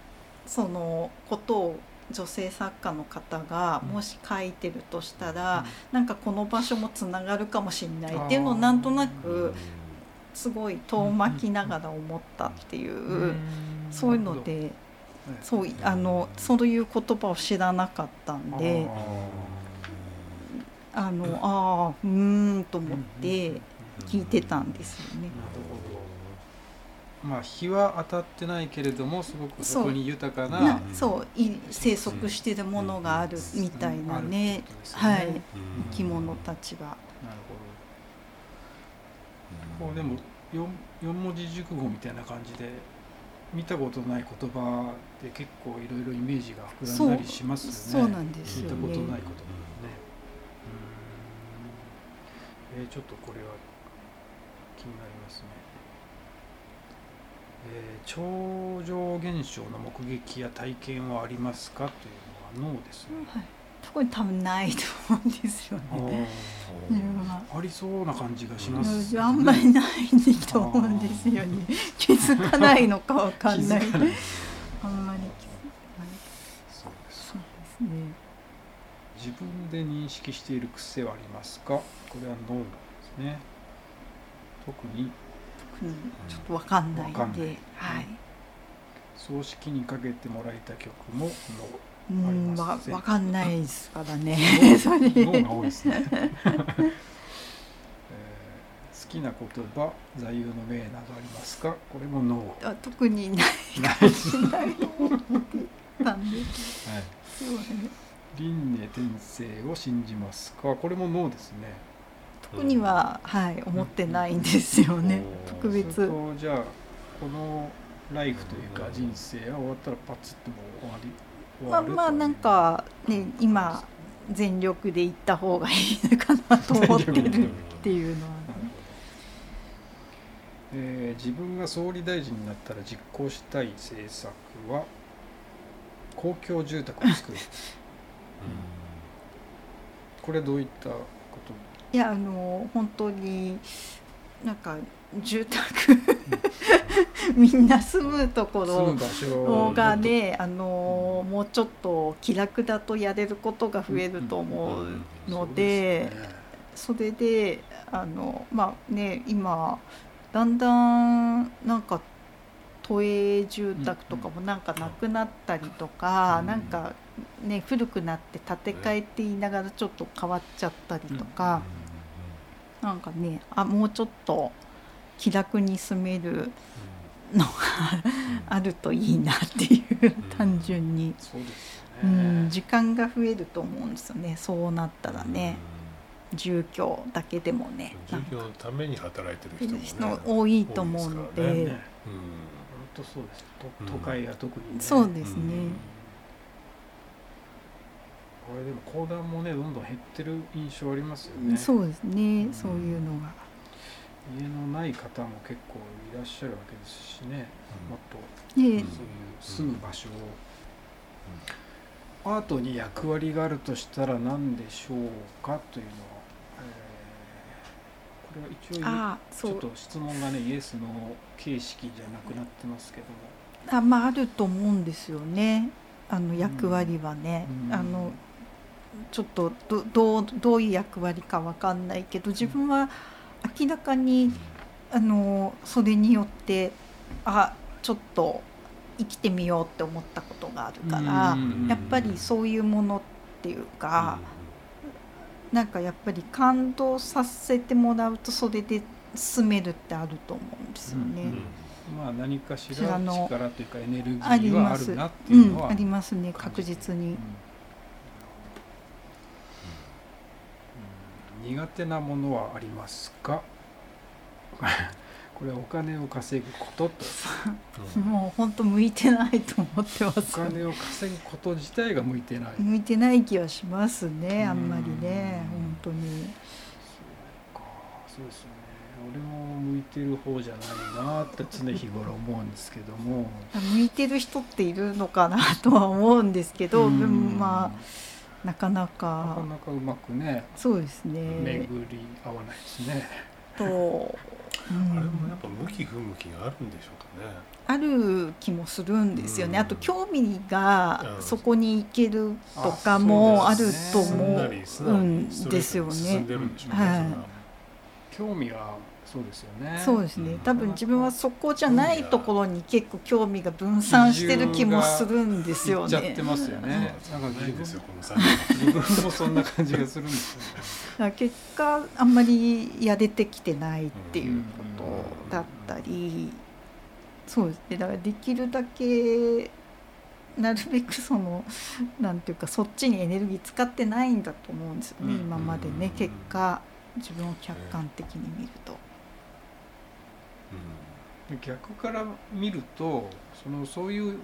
そのことを女性作家の方がもし書いてるとしたら、なんかこの場所もつながるかもしれないっていうのをなんとなくすごい遠巻きながら思ったっていうそういうのでそうあのそういう言葉を知らなかったんで。あのああうんと思って聞いてたんですよね。まあ日は当たってないけれどもすごくそこに豊かなそう生息してるものがあるみたいなね、ね、はい。生き物たちが。なるほど。こうでも四四文字熟語みたいな感じで見たことない言葉で結構いろいろイメージが膨らんだりしますよね。そう。なんですよ、ね、聞いたことないことえー、ちょっとこれは気になりますね、えー、超常現象の目撃や体験はありますか？というのは脳ですね、はい、特に多分ないと思うんですよね。ありそうな感じがします、ね、あんまりないと思うんですよね。気づかないのかわかんないあんまり気づかないそうですね自分で認識している癖はありますか？これは脳ですね。特に。ちょっと分かんないんで、はい、葬式にかけてもらえた曲も脳。うんわ分かんないですからね。脳が多いですね、えー、好きな言葉座右の銘などありますか？これも脳。あ特にない。ない。はい、そうね輪廻転生を信じますか？これもノーですね。特には、はい、思ってないんですよね、特別。じゃあこのライフというか人生が終わったらパツッともう終わりまあまあなんかね今全力で行った方がいいのかなと思ってるっていうのは、ね、えー、自分が総理大臣になったら実行したい政策は公共住宅を作る、これどういったこと？いやあの本当になんか住宅 みんな住むところがねあのもうちょっと気楽だとやれることが増えると思うのでそれであのまあね今だんだんなんか都営住宅とかもなんかなくなったりとか、なんかね古くなって建て替えって言いながらちょっと変わっちゃったりとか、なんかねあもうちょっと気楽に住めるのがあるといいなっていう単純に、うん、時間が増えると思うんですよね。そうなったらね。住居だけでもね。住居のために働いてる人も、ね、多いと思うので、ね、当そうです。都会は特に、ね、そうですね、これでも公団もねどんどん減ってる印象ありますよね。そうですね、そういうのが。家のない方も結構いらっしゃるわけですしね、もっとそういう住む場所を、アートに役割があるとしたら何でしょうかというのは一応ちょっと質問がねイエスの形式じゃなくなってますけど。もあまああると思うんですよね。あの役割はね、うん、あのちょっとどどうどういう役割か分かんないけど自分は明らかにあのそれによってあちょっと生きてみようって思ったことがあるから、やっぱりそういうものっていうか、なんかやっぱり感動させてもらうとそれで進めるってあると思うんですよね。まあ何かしら力というかエネルギーはあるなっていう。のはありますね確実に。苦手なものはありますか？これはお金を稼ぐことと もう本当向いてないと思ってます、お金を稼ぐこと自体が向いてない。向いてない気はしますねあんまりね本当に。そうかそうですね。俺も向いてる方じゃないなって常日頃思うんですけども。向いてる人っているのかなとは思うんですけどでもまあなかなか。なかなかうまくねそうですね。巡り合わないですね。とあれもやっぱ向き不向きがあるんでしょうかね。ある気もするんですよね。あと興味がそこに行けるとかもあると思うんですよね。はい。興味はそうですよね。そうですね。多分自分はそこじゃないところに結構興味が分散してる気もするんですよね。ちゃってますよね。なんか自分ですよこの自分もそんな感じがするんですよね。結果あんまりやれてきてないっていうことだったり、そうですね。だからできるだけなるべくそのなんていうかそっちにエネルギー使ってないんだと思うんですよね。今までね。結果自分を客観的に見ると。逆から見るとそのそういう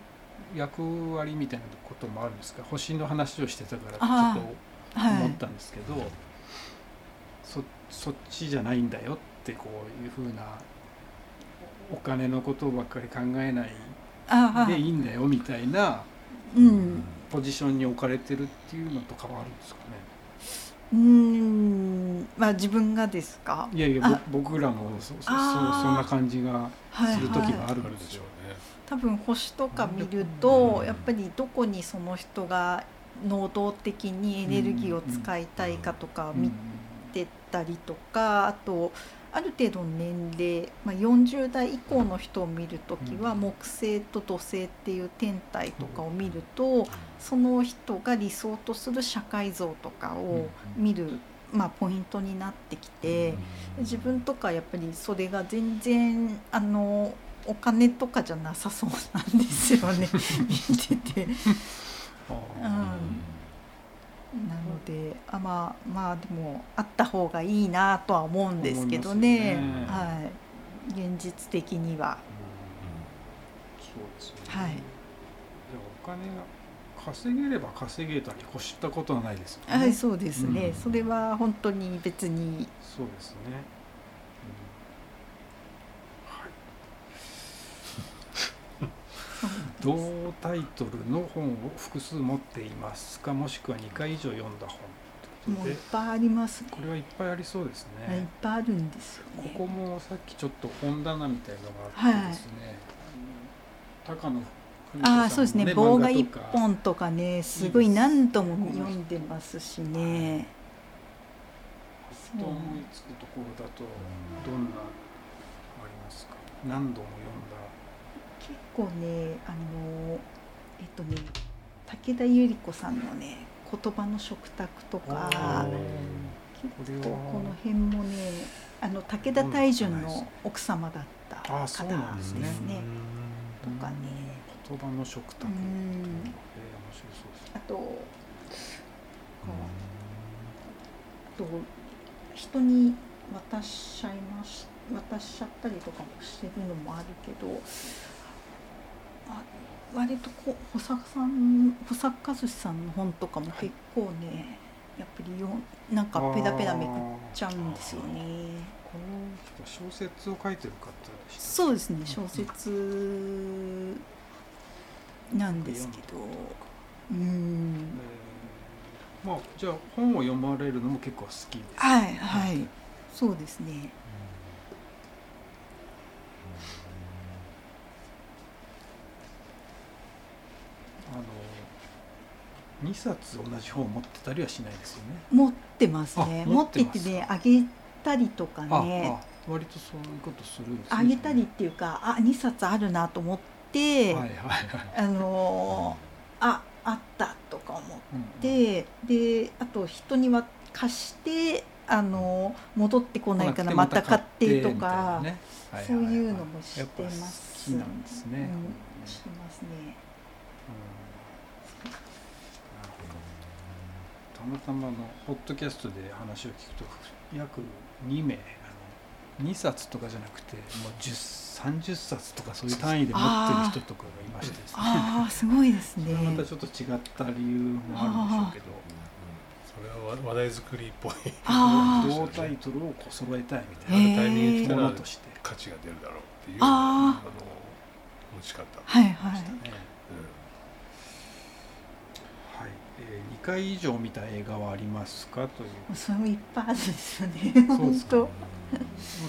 役割みたいなこともあるんですか？星の話をしてたからちょっと思ったんですけど、はい、そそっちじゃないんだよってこういうふうなお金のことばっかり考えないでいいんだよみたいなポジションに置かれてるっていうのとかはあるんですかね。うん。まあ自分がですか？いやいや僕らもそそそそんな感じがする時があるんでしょうね、はいはい、多分星とか見るとやっぱりどこにその人が能動的にエネルギーを使いたいかとか見てたりとかあとある程度の年齢、まあ、40代以降の人を見る時は木星と土星っていう天体とかを見るとその人が理想とする社会像とかを見る、まあ、ポイントになってきて自分とかやっぱりそれが全然あのお金とかじゃなさそうなんですよね。見てて。うんなのであまあまあでもあった方がいいなとは思うんですけどね、ね、はい。現実的には、うん、そうですね、はい、お金が稼げれば稼げたり越したことはないですよね。はい、そうですね、うん、それは本当に別に。そうですね。うん、はい。同タイトルの本を複数持っています。か、もしくは2回以上読んだ本。もういっぱいあります、ね、これはいっぱいありそうですね。いっぱいあるんですよ、ね、ここもさっきちょっと本棚みたいのがあってですね。はい、高野ああそうですね。棒が一本とかねす。ごい何度も読んでますしね。と思いつくところだとどんなありますか？何度も読んだ結構ねあのえっとね武田百合子さんのね言葉の食卓とか結構この辺もねあの武田大順の奥様だった方ですね。とかね。言葉の食卓、うん、えー、面白そうあと、人に渡しちゃいまし渡しちゃったりとかもしてるのもあるけどあ割とこ保坂さん保坂和志さんの本とかも結構ね、やっぱりよなんかペラペラめくっちゃうんですよね。この人小説を書いてる方でしたそうですね小説なんですけど。うん、えー、まあじゃあ本を読まれるのも結構好きです、ね、はいはい。そうですね、あの2冊同じ本を持ってたりはしないですよね。持ってますね。持っててねあげたりとかね。割とそういうことするんですね。あげたりっていうかあ2冊あるなと思って、はいはいはい、あのー、ああったとか思って、うん、であと人には貸してあのー、戻ってこないからまた買ってとか、ね。はいはい、そういうのもしてます。好きなんですね。うん、しますね。たまたまのポッドキャストで話を聞くと約2名2冊とかじゃなくてもう30冊とかそういう単位で持ってる人とかがいましてですね。ああすごいですね。またちょっと違った理由もあるんでしょうけど。それは話題作りっぽい。同タイトルをこう揃えたいみたいな。タイミング来たら価値が出るだろうっていうあの持ち方。でしたね。はいはいえー、2回以上見た映画はありますかという。それもいっぱいあるんですよね本当。も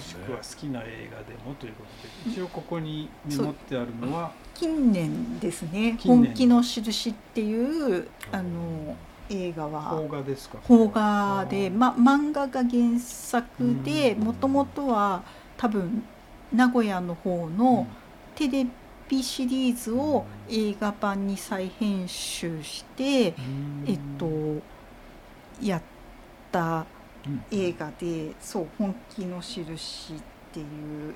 しくは好きな映画でもということで。一応ここにメモってあるのは近年ですね「本気の印」っていうあの映画は。邦画ですか？邦画で、ま、漫画が原作でもともとは多分名古屋の方のテレビシリーズを映画版に再編集して、えっとやった映画で「そう本気の印」っていう。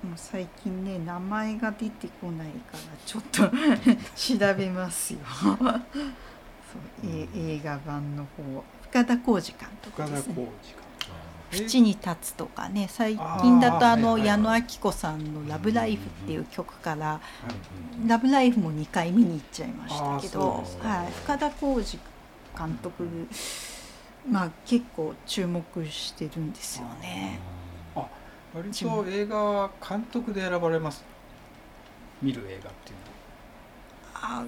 もう最近ね名前が出てこないからちょっと 調べますよ。そう、え映画版の方。深田浩二監督ですね。淵に立つとかね最近だとあの矢野顕子さんの「ラブライフ」っていう曲から「ラブライフ」も2回見に行っちゃいましたけど、はい、深田浩二監督まあ結構注目してるんですよね。あ割と映画は監督で選ばれます？見る映画っていうのは。あ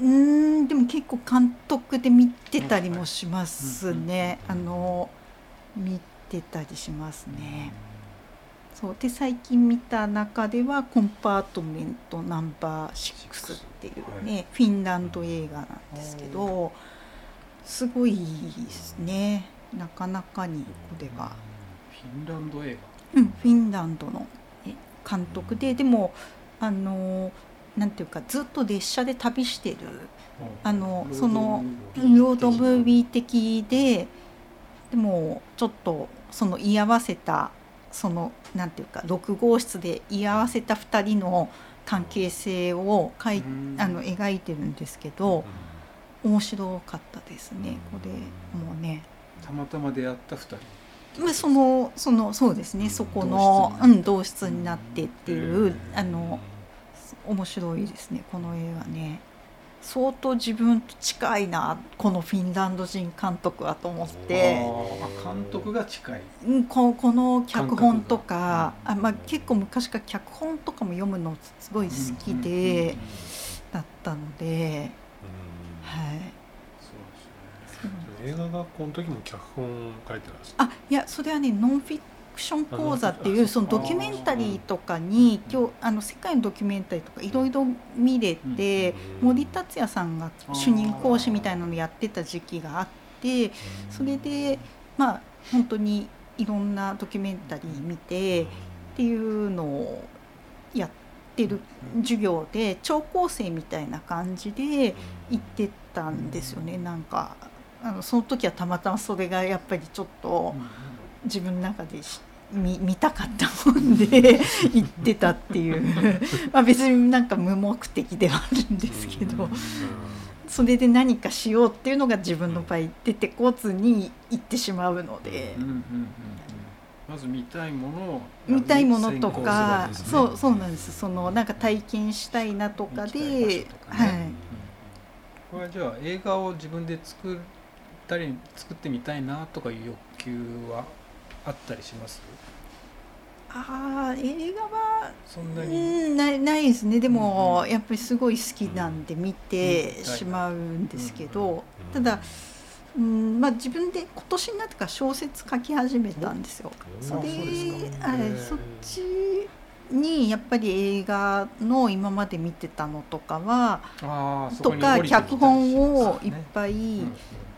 うんでも結構監督で見てたりもしますね。あの見てたりしますね。そうで最近見た中では「コンパートメントナンバー6」っていうね、はい、フィンランド映画なんですけど。すごいですね。なかなかにこれは。フィンランド映画？うんフィンランドの監督ででもあのなんていうかずっと列車で旅してるあのそのロードムービー的ででもちょっとその居合わせたそのなんていうか6号室で居合わせた2人の関係性をかいあの描いてるんですけど。面白かったですねこれ。もうね。たまたま出会った2人。まあ、そのそのそうですね。そこの同室,、うん、同室になってっていうあの面白いですねこの映画ね相当自分と近いなこのフィンランド人監督はと思って。監督が近い。ここの脚本とかあ、まあ、結構昔から脚本とかも読むのすごい好きでだったので、はい。映画学校の時も脚本書いてますあいやそれはねノンフィクション講座っていうそのドキュメンタリーとかに今日あの世界のドキュメンタリーとかいろいろ見れて森達也さんが主任講師みたいなのやってた時期があってそれでまあ本当にいろんなドキュメンタリー見てっていうのをやってる授業で聴講生みたいな感じで行ってたんですよね。なんかあのその時はたまたまそれがやっぱりちょっと自分の中で見見たかったもんで行ってたっていう。まあ別になんか無目的ではあるんですけど。それで何かしようっていうのが自分の場合出てこずに行ってしまうので、まず見たいものを見たいものとか、ね、そうそうなんです。そのなんか体験したいなとかで、ね、はい、これはじゃあ映画を自分で作ったり作ってみたいなとかいう欲求はあったりします？あ映画はそんなに？ないないですね。でも、うん、やっぱりすごい好きなんで見てしまうんですけど、ただ、うんまあ、自分で今年になってから小説書き始めたんですよ。それはい、そっちにやっぱり映画の今まで見てたのとかはとか脚本をいっぱい、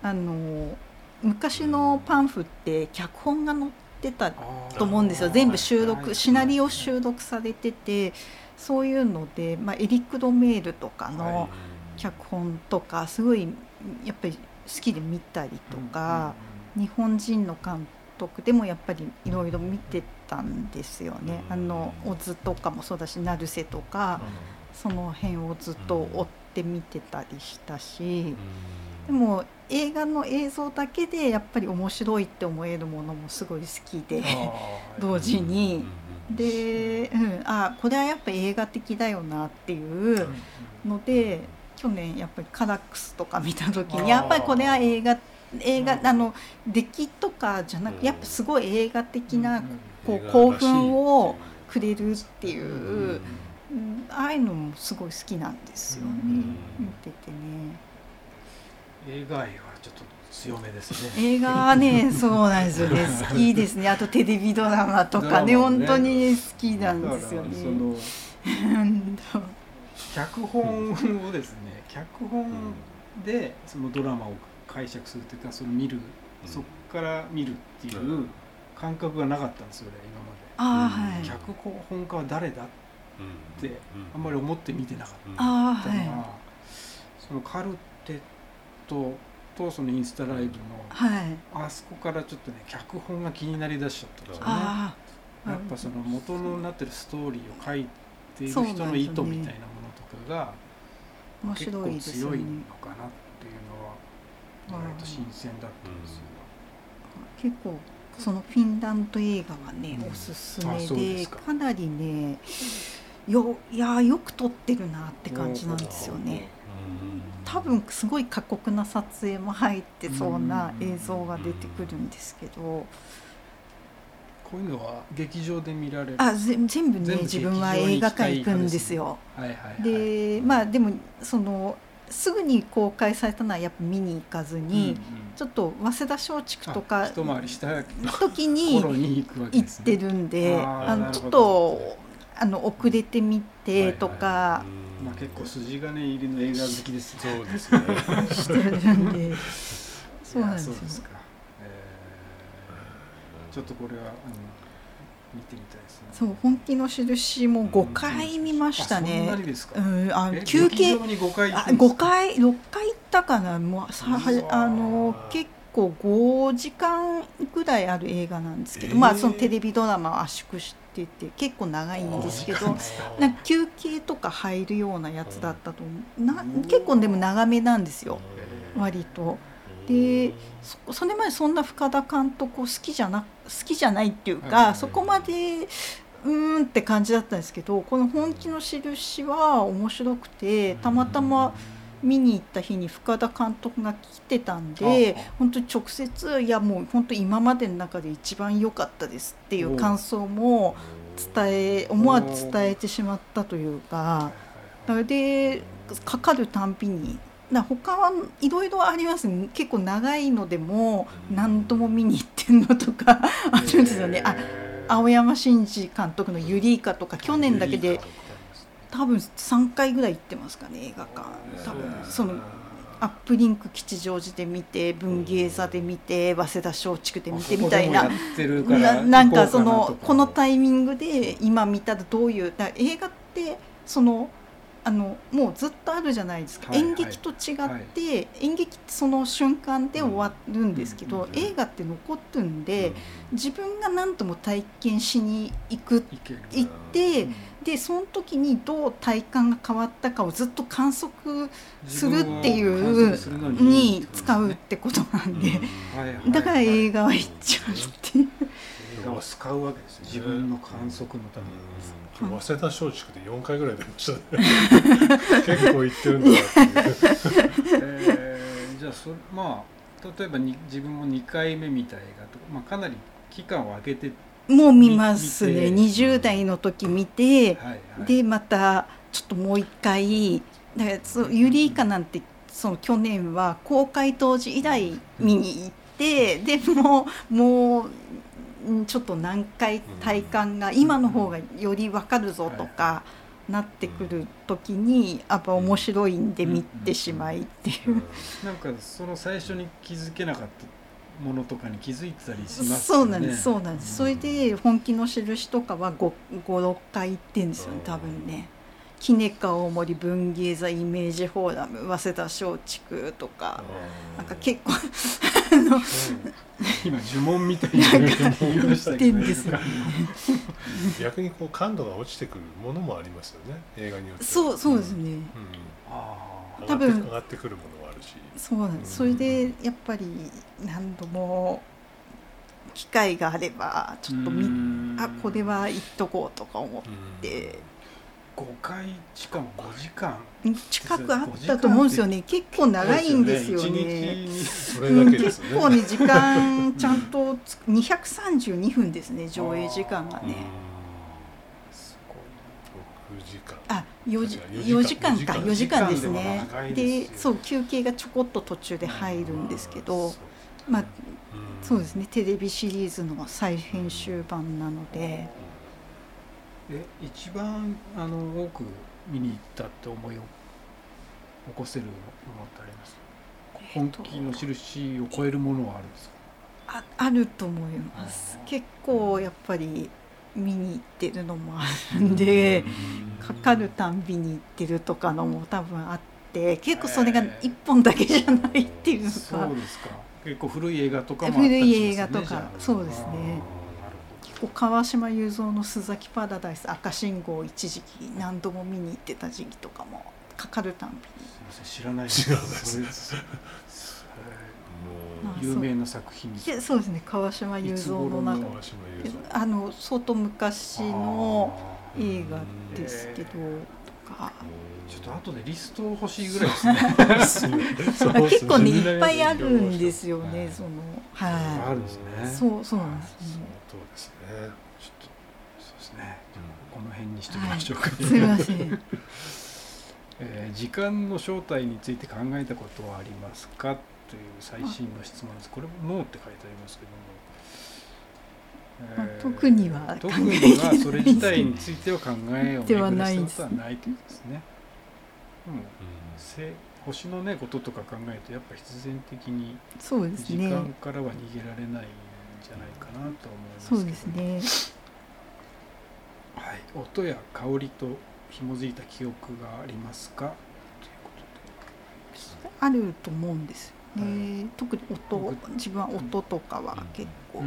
あの昔のパンフって脚本が載ってたと思うんですよ。全部収録シナリオ収録されててそういうので、まあ、エリック・ドメールとかの脚本とかすごいやっぱり好きで見たりとか、日本人の監督でもやっぱりいろいろ見てたんですよね。あのオズとかもそうだし成瀬とか、その辺をずっと追って見てたりしたし。でも映画の映像だけでやっぱり面白いって思えるものもすごい好きで 同時に。で、うん、あこれはやっぱ映画的だよなっていうので去年やっぱりカラックスとか見た時にやっぱりこれは映画映画あの出来とかじゃなくやっぱすごい映画的なこう興奮をくれるっていう、うん、ああいうのもすごい好きなんですよね、見ててね。映画愛はちょっと強めですね。映画はねそうなんですよね。好きですね。あとテレビドラマとかねね。本当に好きなんですよね。脚本をですね脚本でそのドラマを解釈するというかその見る、うん、そこから見るっていう感覚がなかったんですよね今まで、はい、脚本家は誰だってあんまり思って見てなかった。のが、はい、そのカルテととそのインスタライブの、はい、あそこからちょっとね脚本が気になりだしちゃったんですよね。やっぱその元のなってるストーリーを書いている人の意図みたいなものとかが、結構強いのかなっていうのは割と新鮮だったんですよ。結構そのフィンランド映画はね、うん、おすすめでか。なりねよいやよく撮ってるなって感じなんですよね。多分すごい過酷な撮影も入ってそうな映像が出てくるんですけど。こういうのは劇場で見られる？あ全部ね自分は映画館行くんですよ。はいはいはい、でまあでもそのすぐに公開されたのはやっぱ見に行かずに、うんうん、ちょっと早稲田松竹とか時に行ってるんであのちょっとあの遅れてみてとか、まあ結構筋金入りの映画好きですそうですね。してるんで、そうなんですよ。すえー、ちょっとこれはあの見てみたいですね。そう本気の印も5回見ましたね。うん、あ休憩5回あ5回6回行ったかな。もうさあの結構5時間ぐらいある映画なんですけど、まあそのテレビドラマを圧縮して。って言って結構長いんですけどなんか休憩とか入るようなやつだったと思う。な結構でも長めなんですよ。割と。でそれまでそんな深田監督を好きじゃな好きじゃないっていうかそこまでうーんって感じだったんですけどこの「本気の印」は面白くてたまたま見に行った日に深田監督が来てたんで本当に直接いやもう本当今までの中で一番良かったですっていう感想も伝え思わず伝えてしまったというかでかかるたんびにな他はいろいろありますね。結構長いのでも何度も見に行ってるのとかあるんですよね。あ青山真司監督の「ユリイカ」とか去年だけで多分3回ぐらい行ってますかね映画館。多分そのアップリンク吉祥寺で見て文芸座で見て早稲田松竹で見てみたいな。なんかそのこのタイミングで今見たらどういうだ映画ってそのあのもうずっとあるじゃないですか、はいはい、演劇と違って、はい、演劇ってその瞬間で終わるんですけど、うん、映画って残ってるんで、うん、自分が何とも体験しに行く行って、うん、でその時にどう体感が変わったかをずっと観測するっていうに使うってことなんで、だから映画は行っちゃうっていう。映画を使うわけです自分の観測のために。早稲田松竹で4回ぐらい出ましたね結構行ってるんだなっていう えー、じゃあそまあ例えばに自分も2回目見た映画とか、まあ、かなり期間を空けてもう見ますね。20代の時見て、はいはい、でまたちょっともう一回だからそユリイカなんてその去年は公開当時以来見に行って、うん、でももうちょっと何回体感が今の方がより分かるぞとかなってくる時にやっぱ面白いんで見てしまいっていう。なんかその最初に気づけなかったものとかに気づいてたりします、ね、そうなんですそうなんです、それで本気の印とかは56回行ってんですよね多分ね。キネカ大森文芸座イメージフォーラム早稲田松竹とか。なんか結構あの、今呪文みたいな言いましたけど、逆にこう感度が落ちてくるものもありますよね。映画によってそうそうですね、うん、あ多分上がってくるものそうなんです、それでやっぱり何度も機会があればちょっとみあこれは言っとこうとか思って。5回しかも5時間。近くあったと思うんですよね。結構長いんですよね。ね、結構ね時間ちゃんと232分ですね上映時間がねすごい6時間あ4時 ,4 時間か4時間。ですね。でそう休憩がちょこっと途中で入るんですけどまあそうですね。テレビシリーズの再編集版なので。え一番あの多く見に行ったって思いを起こせるものってあります？本気の印を超えるものはあるんですか？ああると思います。結構やっぱり見に行ってるのもあるんでかかるたんびに行ってるとかのも多分あって結構それが一本だけじゃないっていうか、そうですか。結構古い映画とかも、ね、古い映画とかそうですね。川島雄三の「須崎パラダイス赤信号」一時期何度も見に行ってた時期とかもかかるたんびに。知らない知らないです 有名な作品でそうですね。川島雄三の中。あの相当昔の映画ですけどとか。ちょっと後でリスト欲しいぐらいですね。結構ねいっぱいあるんですよねそのはい。あるんですね。そうそうなんですね。そうですね。ちょっとそうですね、この辺にしときましょうか、すみません。えー、時間の正体について考えたことはありますか？という最新の質問です。これも「ノー」って書いてありますけども、えー、特には特にはそれ自体については考えを巡らしたことはないということですね。うん、星のねこととか考えるとやっぱ必然的に時間からは逃げられないじゃないかなと思いますそうですね。はい、音や香りと紐づいた記憶がありますか？ということで。あると思うんですよね。はい、特に音、自分は音とかは結構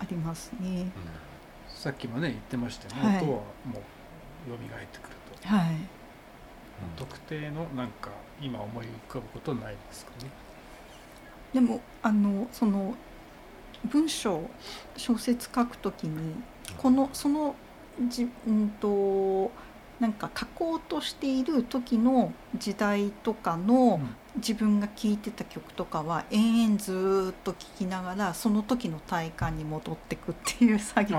ありますね。さっきもね言ってましたよね。はい、音はもう蘇ってくると。はい。特定のなんか今思い浮かぶことないですかね？でもあのその文章小説書くときにこのそのじうんとなんか書こうとしている時の時代とかの自分が聴いてた曲とかは延々ずっと聴きながらその時の体感に戻ってくっていう作業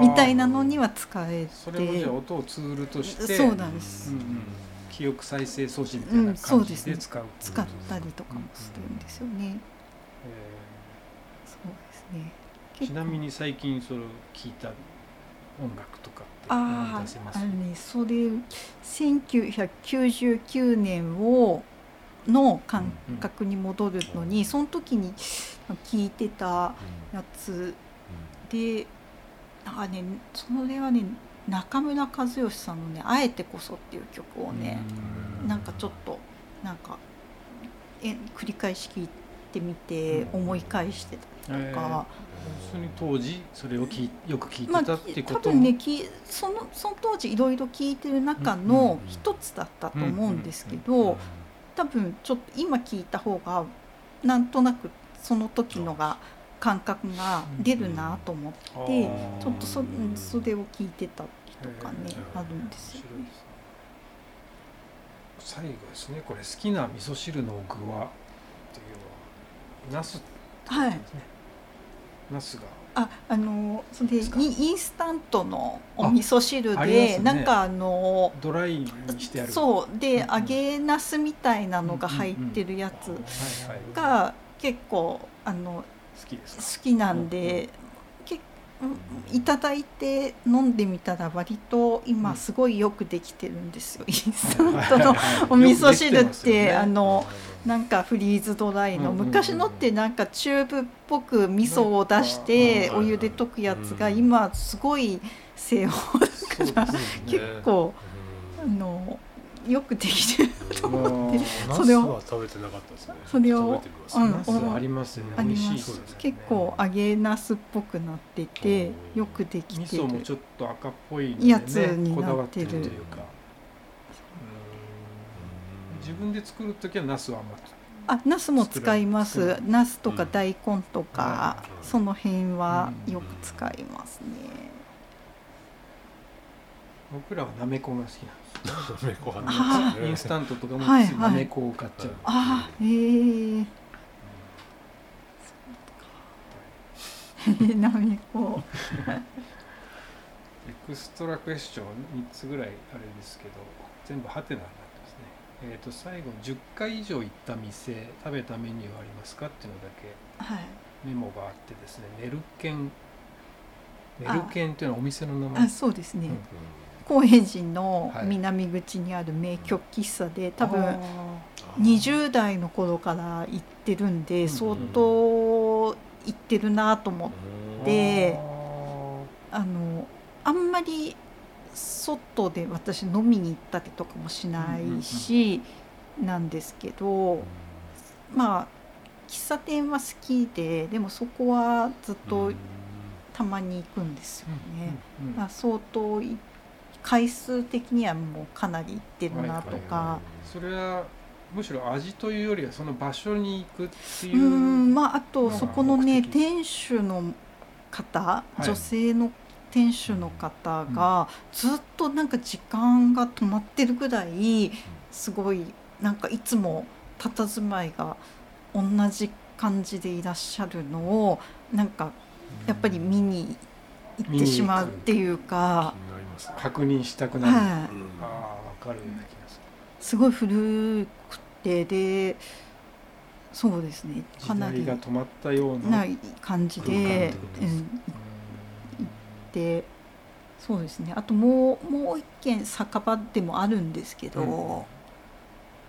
みたいなのには使えて。それもじゃあ音をツールとしてそうなんです、うんうん、記憶再生装置みたいな感じで使う,、うん、うね、使ったりとかもするんですよね、うん。うん、そうですね。ちなみに最近それを聞いた音楽とかああのねそれ1999年をの感覚に戻るのに、その時に聞いてたやつ。でなんかねそれはね中村和義さんのね「あえてこそ」っていう曲をねなんかちょっとなんかえ繰り返し聞いてみて思い返してたりとか。そに当時それをきよく聞いてたってこと、まあ、多分ねきそのその当時いろいろ聞いてる中の一つだったと思うんですけど多分ちょっと今聞いた方がなんとなくその時のが感覚が出るなと思ってちょっとそそれを聞いてたとかねあるんですよね。最後ですね。これ好きな味噌汁の具はっていうのはナス、ね、はい。ナスがああのそれでインスタントのお味噌汁で、ね、なんかあのドライにしてある。そうで、揚げなすみたいなのが入ってるやつが結構あの好きなんで、いただいて飲んでみたら割と今すごいよくできてるんですよ、インスタントのお味噌汁って、あの。なんかフリーズドライの昔のってなんかチューブっぽく味噌を出してお湯で溶くやつが今すごい製法だから結構あのよくできてると思ってそれを食べてなかったですね。それをうん。ありますね。あります。結構揚げナスっぽくなっててよくできてる。味噌もちょっと赤っぽいやつになってるというか自分で作る時はナスはあんまあナスも使います。ナスとか大根とか、うん、その辺はよく使いますね、僕らはなめこが好きなんですなめこはインスタントとかもなめこを買っちゃう、あへえ なめこ。エクストラクエスチョン3つぐらいあれですけど全部ハテナえー、と最後10回以上行った店食べたメニューはありますかっていうのだけメモがあってですね、はい、ネルケン。ネルケンっていうのはお店の名前？あそうですね、高円寺の南口にある名曲喫茶で、多分20代の頃から行ってるんで相当行ってるなと思って、あのあんまり外で私飲みに行ったりとかもしないし、なんですけど、まあ喫茶店は好きででもそこはずっとたまに行くんですよね。まあ、相当回数的にはもうかなり行ってるなとか。それはむしろ味というよりはその場所に行くっていううんまああとそこのね店主の方、女性の店主の方がずっとなんか時間が止まってるぐらいすごいなんかいつも佇まいが同じ感じでいらっしゃるのをなんかやっぱり見に行ってしまうっていうか、確認したくなる、はい、ああ分かるすごい古くてでそうですね。かなりが止まったような感じで、うんて。そうですね。あともうもう一軒酒場でもあるんですけど、うん、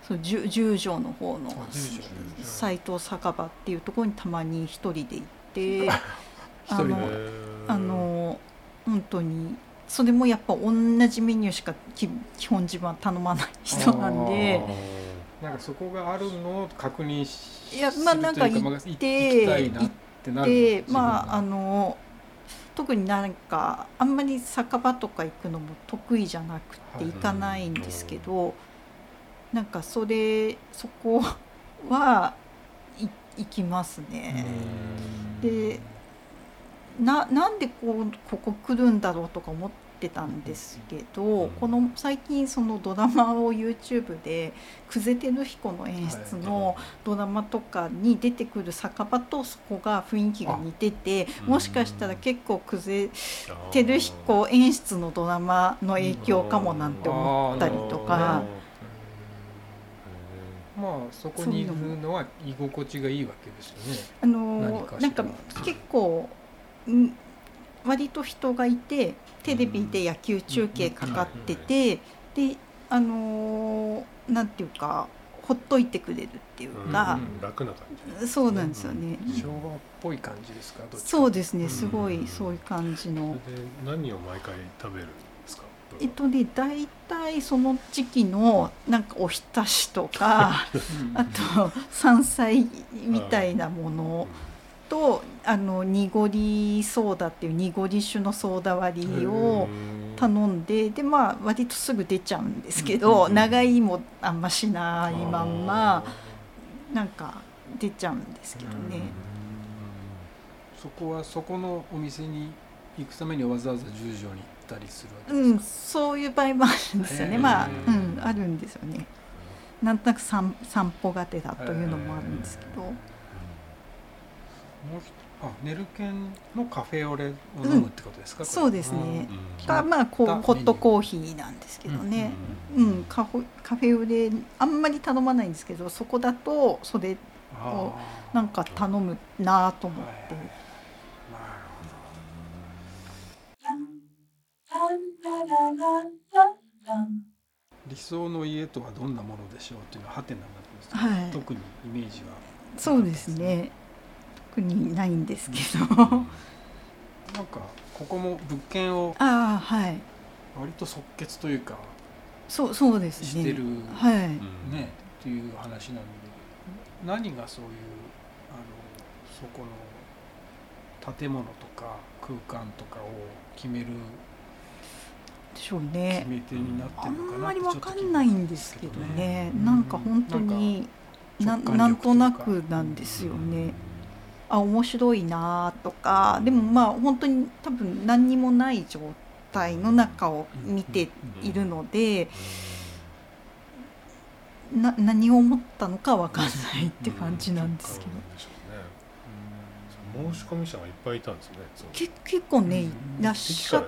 そう十十条の方の斎藤酒場っていうところにたまに一人で行ってあの あの本当にそれもやっぱ同じメニューしか基本自分は頼まない人なんで。なんかそこがあるのを確認しいやまあなんか行って行ってまああの特になんかあんまり酒場とか行くのも得意じゃなくて行かないんですけど、はい、なんかそれそこは行きますね。でななんでこうここ来るんだろうとか思ってってたんですけど、この最近そのドラマを YouTube で久世照彦の演出のドラマとかに出てくる酒場とそこが雰囲気が似ててもしかしたら結構久世照彦演出のドラマの影響かもなんて思ったりとか。まあそこにいるのは居心地がいいわけですよね。あのなんか結構割と人がいてテレビで野球中継かかってて、であのなんていうかほっといてくれるっていうか、うん、楽な感じ、そうなんですよね、昭和っぽい感じですか？そうですねすごいそういう感じの、で何を毎回食べるえっとね大体その時期のなんかおひたしとかあと山菜みたいなものとあの濁りソーダっていう濁り酒のソーダ割りを頼んででまあ割とすぐ出ちゃうんですけど長いもあんましないまんまなんか出ちゃうんですけどね。そこはそこのお店に行くためにわざわざ十条にったりするうん、そういう場合もあるんですよね。まあ、うん、あるんですよね。なんとなく散散歩がてだというのもあるんですけど、もうあネルケンのカフェオレを飲むってことですか、うん、そうですね、がまあこうホットコーヒーなんですけどね、うん、うん、カフカフェオレあんまり頼まないんですけどそこだとそれをなんか頼むなと思って。理想の家とはどんなものでしょう？っていうのはハテナになってます、はい、特にイメージは、そうですね特にないんですけど、なんかここも物件をあはい。割と即決というかそうそうですね。してる、はい、ねっていう話なので何がそういうあのそこの建物とか空間とかを決めるでしょうね。あんまりわかんないんですけどね、うん、なんか本当にななんとなくなんですよね。あ面白いなとかでもまあ本当に多分何にもない状態の中を見ているので、な何を思ったのかわかんないって感じなんですけど。申し込み者がいっぱいいたんですね。け結構ね、いらっしゃっ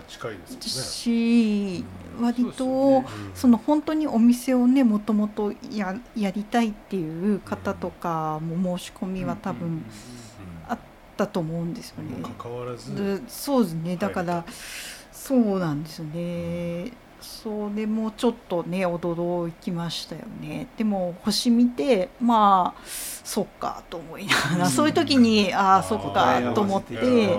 し、割とその本当にお店をねもともとややりたいっていう方とかも申し込みは多分あったと思うんですよね。関わらずそうですね。だからそうなんですよね。それもちょっとね驚きましたよねでも星見てまあそっかと思いながら、そういう時にああそっかと思って、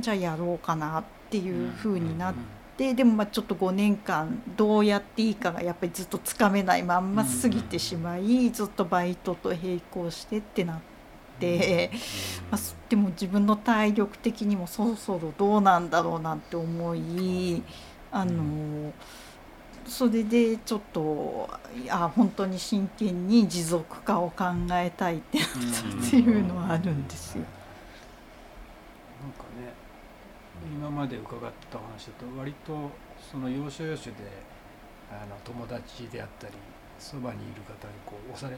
じゃあやろうかなっていうふうになって、でもまあちょっと5年間どうやっていいかがやっぱりずっとつかめないまんま過ぎてしまい、ずっとバイトと並行してってなって。、まあ、でも自分の体力的にもそろそろどうなんだろうなって思いあのそれでちょっとあ本当に真剣に持続化を考えたいってっていうのはあるんですよ。なんかね今まで伺った話だと割とその要所要所であの友達であったりそばにいる方にこう押され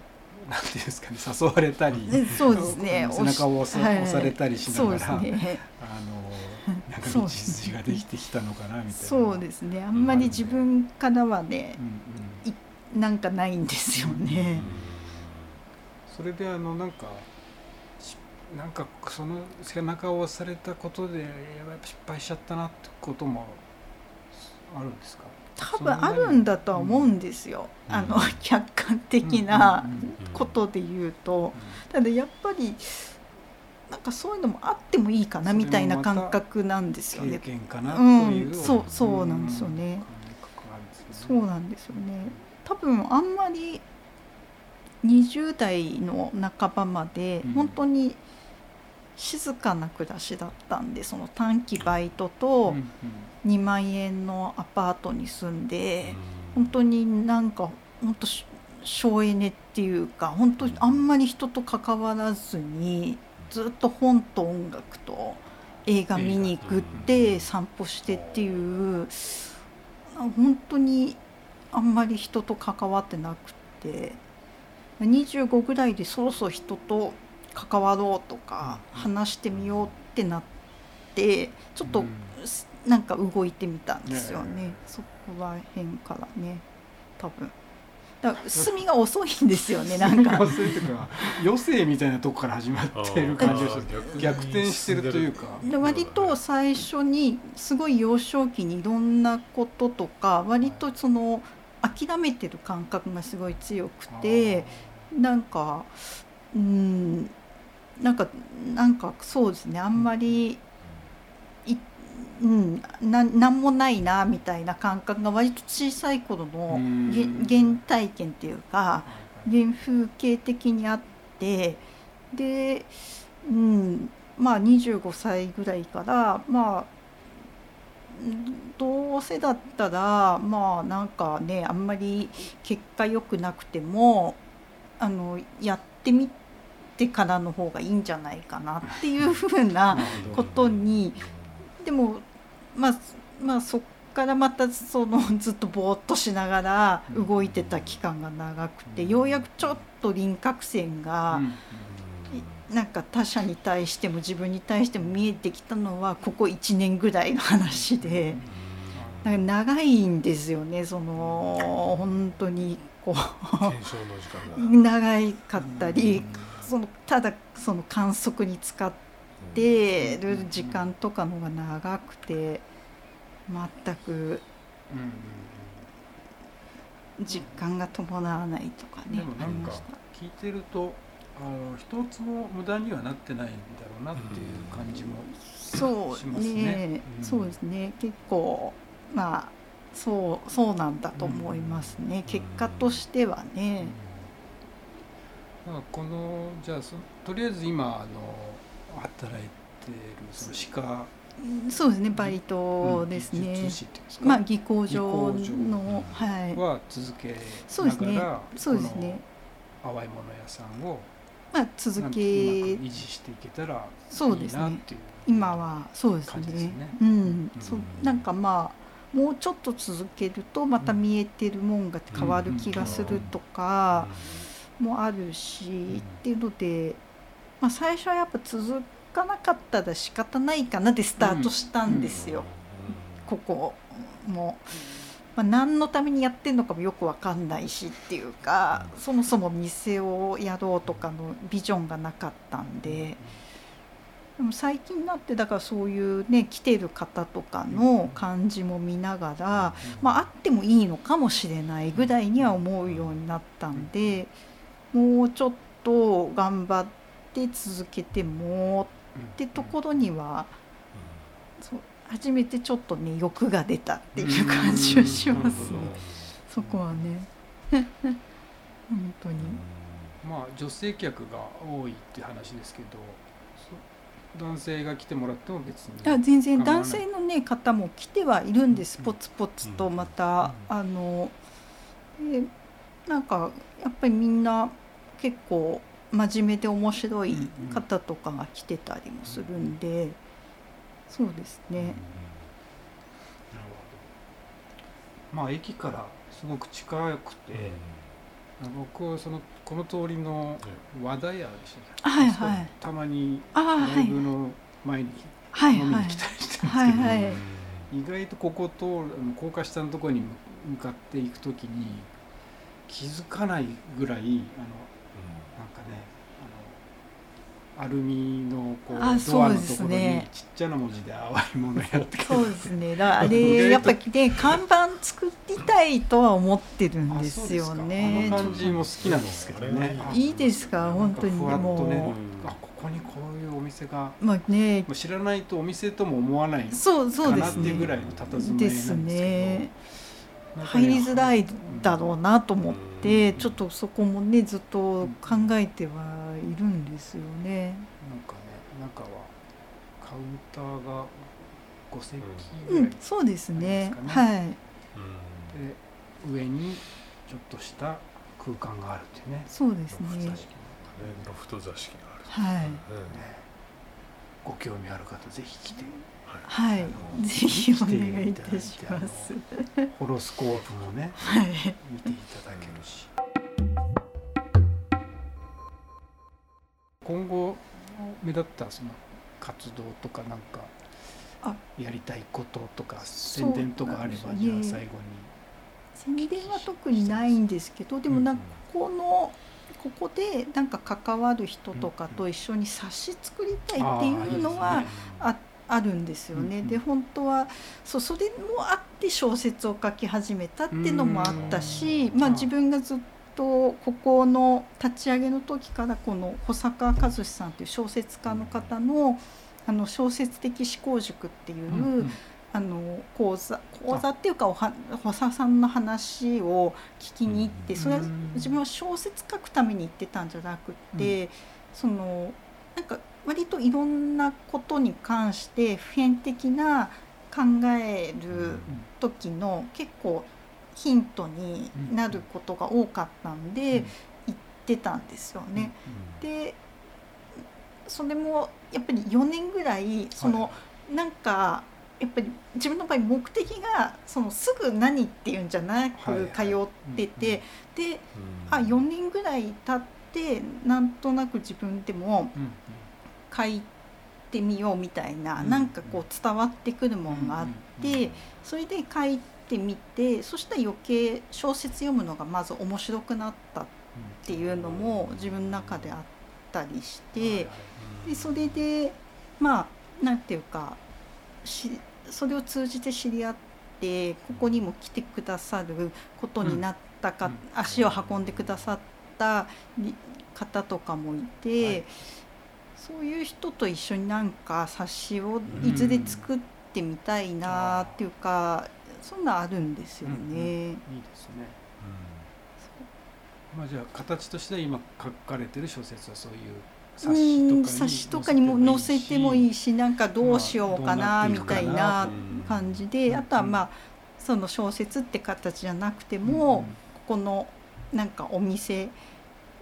なんていうんですかね誘われたりそうですね。背中を押さ,、押されたりしながら、ね、あのなんか道筋ができてきたのかなみたいな。そうですね。あんまり自分からはね、うんうん、なんかないんですよね。それであのなんかなんかその背中を押されたことでやっぱ失敗しちゃったなってこともあるんですか？多分あるんだとは思うんですよ、うん、あの客観的なことで言うと、ただやっぱりなんかそういうのもあってもいいかなみたいな感覚なんですよね。うん、そうそうなんですよね。そうなんですよね。多分あんまり20代の半ばまで本当に静かな暮らしだったんでその短期バイトと2万円のアパートに住んで本当になんか本当省エネっていうか本当あんまり人と関わらずにずっと本と音楽と映画見に行くって散歩してっていう本当にあんまり人と関わってなくて25ぐらいでそろそろ人と関わろうとか話してみようってなってちょっとなんか動いてみたんですよね、そこら辺からね多分。だから進みが遅いんですよね なんか。遅いというか余生みたいなとこから始まってる感じがして逆転してるというか。割と最初にすごい幼少期にいろんなこととか割とその諦めてる感覚がすごい強くてなんかうんなんかなんかそうですね。あんまりうん、な何もないなみたいな感覚が割と小さい頃の原体験っていうか原風景的にあってで、うん、まあ25歳ぐらいからまあどうせだったらまあなんかねあんまり結果良くなくてもあのやってみてからの方がいいんじゃないかなっていうふうなことにでもまあまあそっからまたそのずっとぼーっとしながら動いてた期間が長くてようやくちょっと輪郭線がなんか他者に対しても自分に対しても見えてきたのはここ1年ぐらいの話でなんか長いんですよねその本当にこう長かったりそのただその観測に使っててる時間とかのが長くて全く実感が伴わないとかね。でもなんか聞いてるとあの一つも無駄にはなってないんだろうなっていう感じもしますね。そうですね結構まあそうそうなんだと思いますね、うん、結果としてはね。うん、このじゃあそとりあえず今あの働いてるその歯科。そうですねバイトですね、うん、まあ技工場のはい。は続けそうですね。そうですね。淡いもの屋さんをまあ続け維持していけたらそうですね。今はそうですね、ね、うん、うん、そうなんかまあもうちょっと続けるとまた見えてるもんが変わる気がするとかもあるし、っていうのでまあ、最初はやっぱ続かなかったら仕方ないかなでスタートしたんですよ、ここも。まあ、何のためにやってるのかもよく分かんないしっていうかそもそも店をやろうとかのビジョンがなかったんで。でも最近になってだからそういうね来てる方とかの感じも見ながら、まあ、あってもいいのかもしれないぐらいには思うようになったんでもうちょっと頑張って。て続けてもってところには、そう初めてちょっとね欲が出たっていう感じはしますね、そこはね。本当に。まあ女性客が多いって話ですけど男性が来てもらっても別に。あ全然。男性の、ね、方も来てはいるんです、ポツポツとまた、あのえなんかやっぱりみんな結構真面目で面白い方とかが来てたりもするんで、そうですね。なるほど。まあ駅からすごく近くて、僕そのこの通りの和田屋でしたはいはい、たまにライブの前に飲みに来たりしてるんですけど、はいはい、意外とここと高架下のところに向かっていくときに気づかないぐらいあのアルミのこうドアのところにちっちゃな文字で淡いものやってそうですね。だ あれやっぱりね看板作りたいとは思ってるんですよね。あの感じも好きなんですけどね。いいですか？本当にも。う、ね、あここにこういうお店が。まあね。知らないとお店とも思わないそうそうですね。ぐらいの佇まいなんですね入りづらいだろうなと思って、ちょっとそこもねずっと考えてはいるんですよね。なんかね中はカウンターが5席ぐらい、ね、うん、そうですね。はい。で上にちょっとした空間があるっていうね。そうですね。ロフト座敷がある。はい。ご興味ある方ぜひ来てはい、ぜひお願いいたします。ホロスコープもね、はい、見ていただけるし。今後目立ったその活動とかなんかやりたいこととか宣伝とかあれば、ね、じゃあ最後に。宣伝は特にないんですけどでもなんかこのここでなんか関わる人とかと一緒に冊子作りたいっていうのはあって。あるんですよね。で本当はそうそれもあって小説を書き始めたっていうのもあったし、まあ、自分がずっとここの立ち上げの時からこの保坂和志さんという小説家の方のあの小説的思考塾っていう、あの講座講座っていうかおは保坂さんの話を聞きに行ってそれは自分は小説書くために行ってたんじゃなくて、そのなんか割といろんなことに関して普遍的な考える時の結構ヒントになることが多かったんで言ってたんですよね。でそれもやっぱり4年ぐらいそのなんかやっぱり自分の場合目的がそのすぐ何っていうんじゃなく通っててであ4年ぐらい経ってなんとなく自分でも書いてみようみたいな、うん、なんかこう伝わってくるもんがあって、それで書いてみてそしたら余計小説読むのがまず面白くなったっていうのも自分の中であったりして、でそれでまあ何て言うかしそれを通じて知り合ってここにも来てくださることになったか、足を運んでくださった方とかもいて。そういう人と一緒になんか冊子をいずれ作ってみたいなっていうか、そんなあるんですよね。うんうん、いいですね。まあじゃあ形としては今書かれてる小説はそういう冊子とかにも載せてもいいしなんかどうしようかなみたいな感じであとはまあその小説って形じゃなくてもここのなんかお店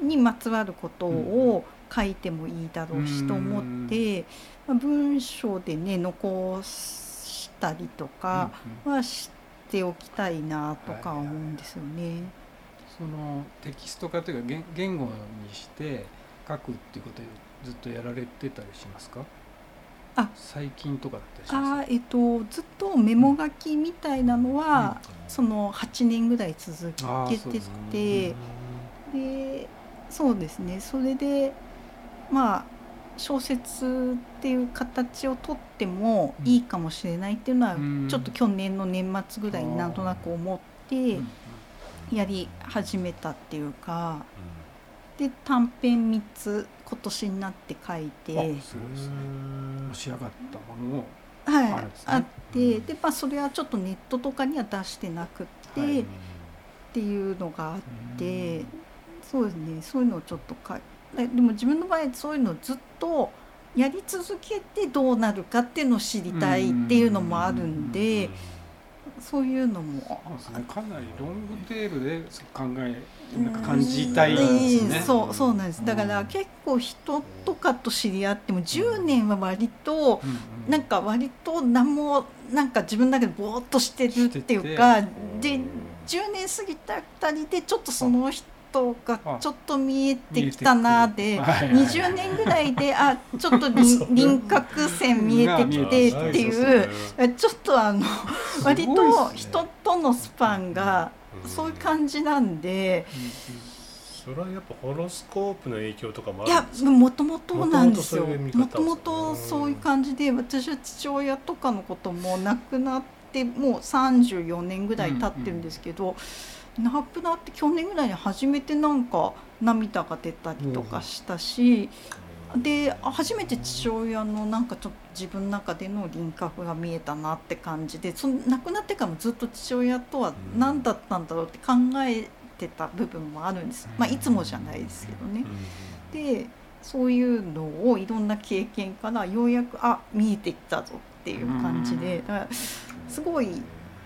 にまつわることを書いてもいいだろうしと思って、まあ、文章でね残したりとかはしておきたいなとか思うんですよね。そのテキスト化というか言語にして書くっていうことをずっとやられてたりしますか？あ。最近とかだったりします？あ、えっと、ずっとメモ書きみたいなのは、うん、その8年ぐらい続けててでそうですね。それでまあ小説っていう形をとってもいいかもしれないっていうのは、ちょっと去年の年末ぐらいになんとなく思ってやり始めたっていうか、で短編3つ今年になって書いて仕上がったものをはい、あってで、まあ、それはちょっとネットとかには出してなくて、はい、っていうのがあってそうですね。そういうのをちょっと書いでも自分の場合そういうのをずっとやり続けてどうなるかっていうのを知りたいっていうのもあるんで。そういうのも。そう、ね、かなりロングテールで考えなんか感じたいですね、そうそうなんです。だから結構人とかと知り合っても10年は割と、なんか割と何もなんか自分だけでぼーっとしてるっていうかで10年過ぎたあたりでちょっとその人トがちょっと見えてきたなで、はい、20年ぐらいであちょっと 輪郭線見えてきてっていうちょっとあの割と人とのスパンがそういう感じなんで。それはやっぱホロスコープの影響とかもいやもともとなんですよ。もともとそういう感じで私は父親とかのことも亡くなってもう34年ぐらい経ってるんですけど、うんうん亡くなって去年ぐらいに初めてなんか涙が出たりとかしたし、うん、で初めて父親のなんかちょっと自分の中での輪郭が見えたなって感じでその亡くなってからもずっと父親とは何だったんだろうって考えてた部分もあるんです、まあ、いつもじゃないですけどね。でそういうのをいろんな経験からようやくあ見えてきたぞっていう感じでだからすごい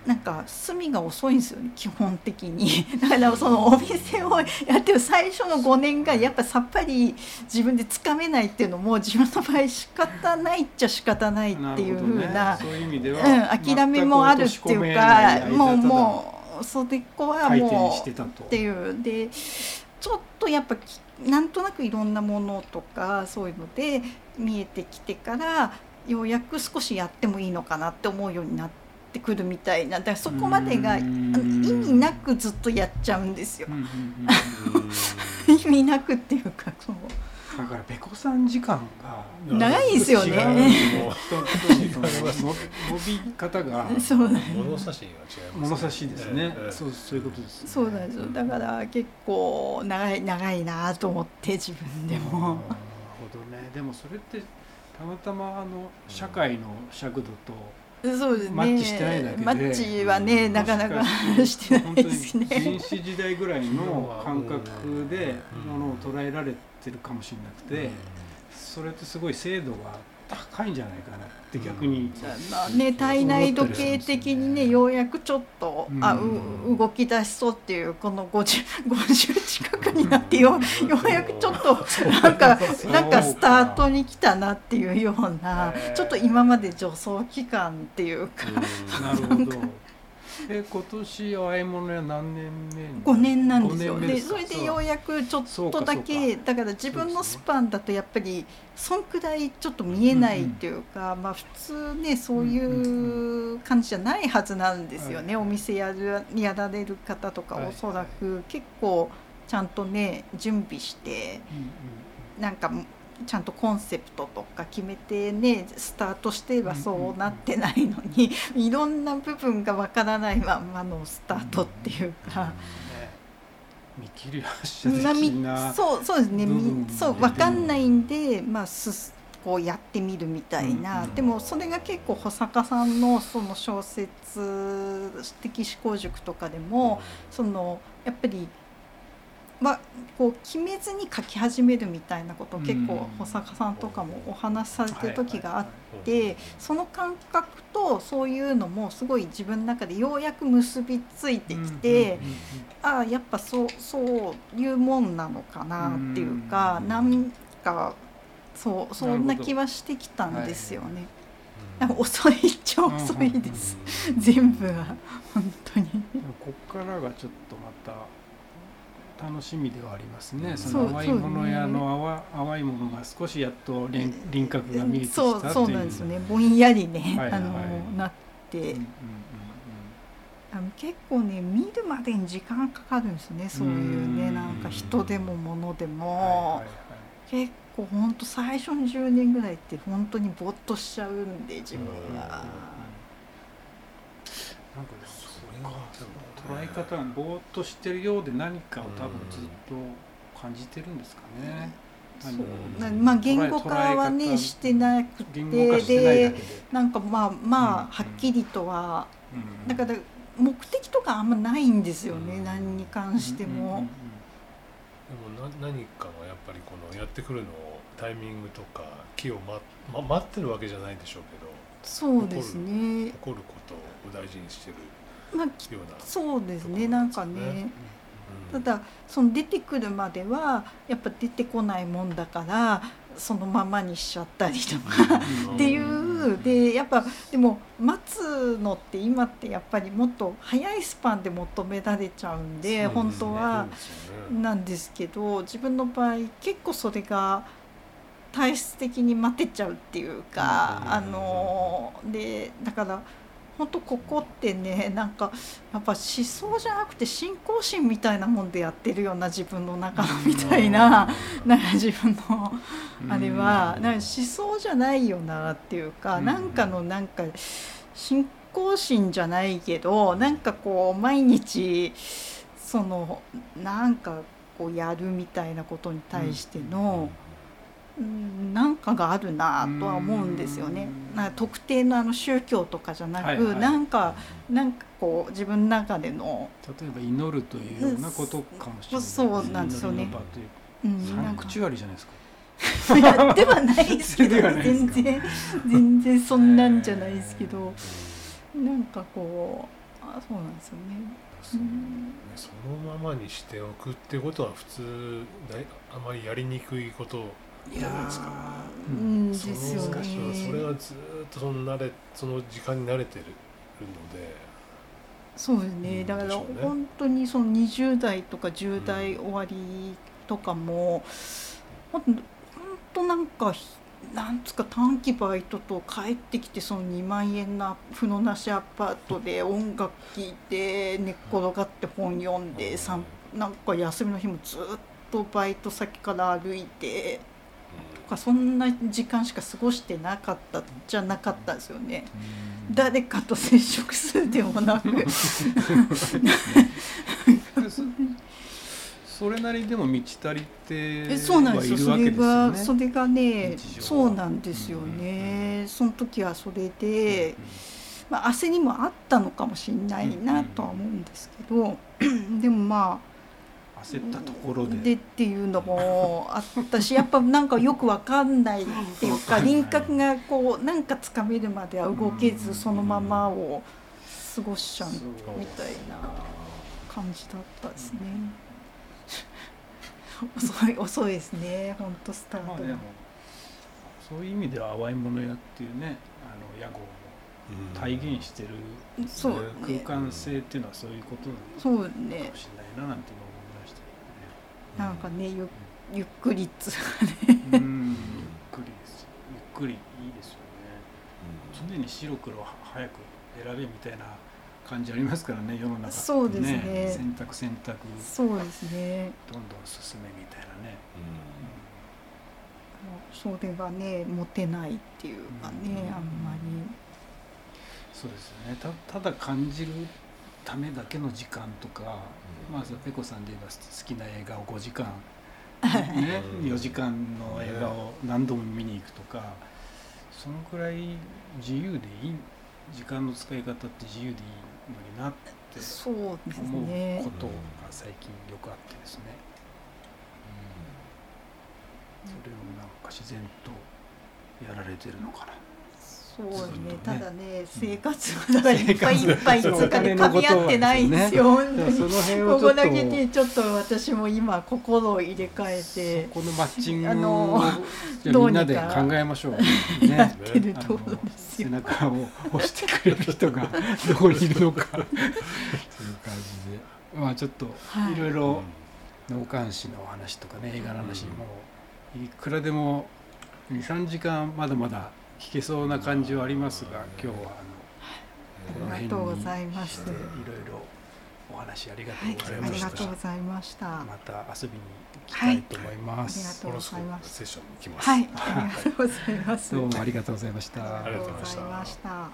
なんか隅が遅いんですよね基本的に だからそのお店をやってる最初の5年がやっぱさっぱり自分でつかめないっていうのも自分の場合仕方ないっちゃ仕方ないっていうふうな、ね、うん、諦めもあるっていうかもうもうそれこはもうっていうでちょっとやっぱなんとなくいろんなものとかそういうので見えてきてからようやく少しやってもいいのかなって思うようになって。ってくるみたいなだからそこまでが意味なくずっとやっちゃうんですよ。意味なくっていうかそうだからべこさん時間が長いですよね。伸び方がそう物差しが違い物差しですね。そうそういうことです。そうなんですよ。だから結構長い長いなと思って自分でも。なるほどね。でもそれってたまたまあの社会の尺度とそうですね。マッチしてないだけで。マッチはね、なかなかしてないですね。原始時代ぐらいの感覚でものを捉えられてるかもしれなくて、それってすごい精度が高いんじゃないかなって逆に、まあね体内時計的にねようやくちょっと、あう動き出しそうっていうこの 50, 50 近くになってよようやくちょっとなんかなんかスタートに来たなっていうようなちょっと今まで助走期間っていうか。なるほどえ今年和え物屋何年目5年なんですよ。でそれでようやくちょっとだけだから自分のスパンだとやっぱりそんくらいちょっと見えないっていうか、うんうん、まあ普通ねそういう感じじゃないはずなんですよね、お店やるやられる方とかおそらく結構ちゃんとね準備して、うんうん、なんかちゃんとコンセプトとか決めてねスタートしてはそうなってないのに、いろんな部分がわからないままのスタートっていうか。見切り発車的なそうそうですね。そう分かんないんで、まあ、すこうやってみるみたいな、うん、でもそれが結構保坂さんのその小説的思考塾とかでも、そのやっぱりはこう決めずに書き始めるみたいなことを結構保坂さんとかもお話しされてる時があってその感覚とそういうのもすごい自分の中でようやく結びついてきてああやっぱそうそういうもんなのかなっていうかなんかそうそんな気はしてきたんですよね。遅いっちゃ遅いです、全部が本当に。こっからがちょっとまた楽しみではありますね。その淡いもの屋の淡,、淡いものが少しやっと輪輪郭が見えてきたそうそうなんですよね。ぼんやりね、はいはい、あのなって、うんうんうん、あの結構ね見るまでに時間かかるんですね。そういうねなんか人でも物でも、はいはいはい、結構本当最初の10年ぐらいって本当にぼーっとしちゃうんで自分が。なんかそれが捉え方がぼーっとしてるようで何かを多分ずっと感じてるんですかね。そう。まあ言語化はねしてなくてでなんかまあまあはっきりとは、だから目的とかあんまないんですよね、何に関しても。でもな何かがやっぱりこのやってくるのをタイミングとか気を、まま、待ってるわけじゃないでしょうけどそうですね。起こることを大事にしてるまあ、そうですねなんかね、ただその出てくるまではやっぱ出てこないもんだからそのままにしちゃったりとかっていう。でやっぱでも待つのって今ってやっぱりもっと早いスパンで求められちゃうんで本当はなんですけど自分の場合結構それが体質的に待てちゃうっていうかあのでだから。本当ここってねなんかやっぱ思想じゃなくて信仰心みたいなもんでやってるような自分の中みたいななんか自分のあれはなんか思想じゃないよなっていうかなんかのなんか信仰心じゃないけどなんかこう毎日そのなんかこうやるみたいなことに対しての。うんなんかがあるなとは思うんですよね。な特定のあの宗教とかじゃなく、はいはい、なんかなんかこう自分の中での例えば祈るというようなことかもしれない、そうなんですよね。うん、サンクチュアリじゃないですか。いやではないですけど 全然全然そんなんじゃないですけど。なんかこあそうなんですよね。そのままにしておくってことは普通あまりやりにくいこといですか。うん、ですよね。それがずっとその慣れその時間に慣れてるので。そうですね。だから本当にその20代とか10代終わりとかも、うん、本当なんかなんつか短期バイトと帰ってきてその2万円の風呂なしアパートで音楽聴いて寝っ転がって本読んで、うん、なんか休みの日もずっとバイト先から歩いてとかそんな時間しか過ごしてなかったじゃなかったですよね。誰かと接触するでもなく。それなりでも満ち足りてそうなんですよ。それがそれがねそうなんですよね、うん、その時はそれで、うん、まあ焦りもあったのかもしれないなとは思うんですけど、でもまあ焦ったところで。でっていうのもあったしやっぱなんかよくわかんないっていうか輪郭がこうなんかつかめるまでは動けずそのままを過ごしちゃうみたいな感じだったですね。遅い遅いですね本当スタート、まあ、そういう意味では淡いもの屋っていうねあの屋号も体現してる、うん、空間性っていうのはそういうことなのかもしれないななんて思なんかねゆゆっくりっつね。うん。ゆっくりですゆっくりいいですよね、常に白黒早く選べみたいな感じありますからね世の中そうですね、ね、選択選択。そうですね。どんどん進めみたいなね、うん、それがね持てないっていうかね、うん、あんまり。そうですね。たただ感じるためだけの時間とか、うん、まあペコさんで言えば好きな映画を5時間ね、4時間の映画を何度も見に行くとかそのくらい自由でいい時間の使い方って自由でいいのになって思うことが最近よくあってですね、うん、それをなんか自然とやられてるのかな。そうね、ね、ただね、生活はだからいっぱいいっぱいつかね噛み合ってないんですよ。ね、その辺をここだけにちょっと私も今心を入れ替えて、このマッチングをみんなで考えましょう。ね、やってるところですよ。背中を押してくれる人がどこにいるのか。そういう感じで、まあちょっといろいろ脳幹視の話とかね映画の話もいくらでも二三時間まだまだ聞けそうな感じはありますが今日はあの、はい、ありがとうございましいろいろお話ありがとうございました、はい、ありがとうございました。また遊びに行きたいと思います、はい、ありがとうございますセッション行きます。はい、ありがとうございます。どうもありがとうございました。ありがとうございました。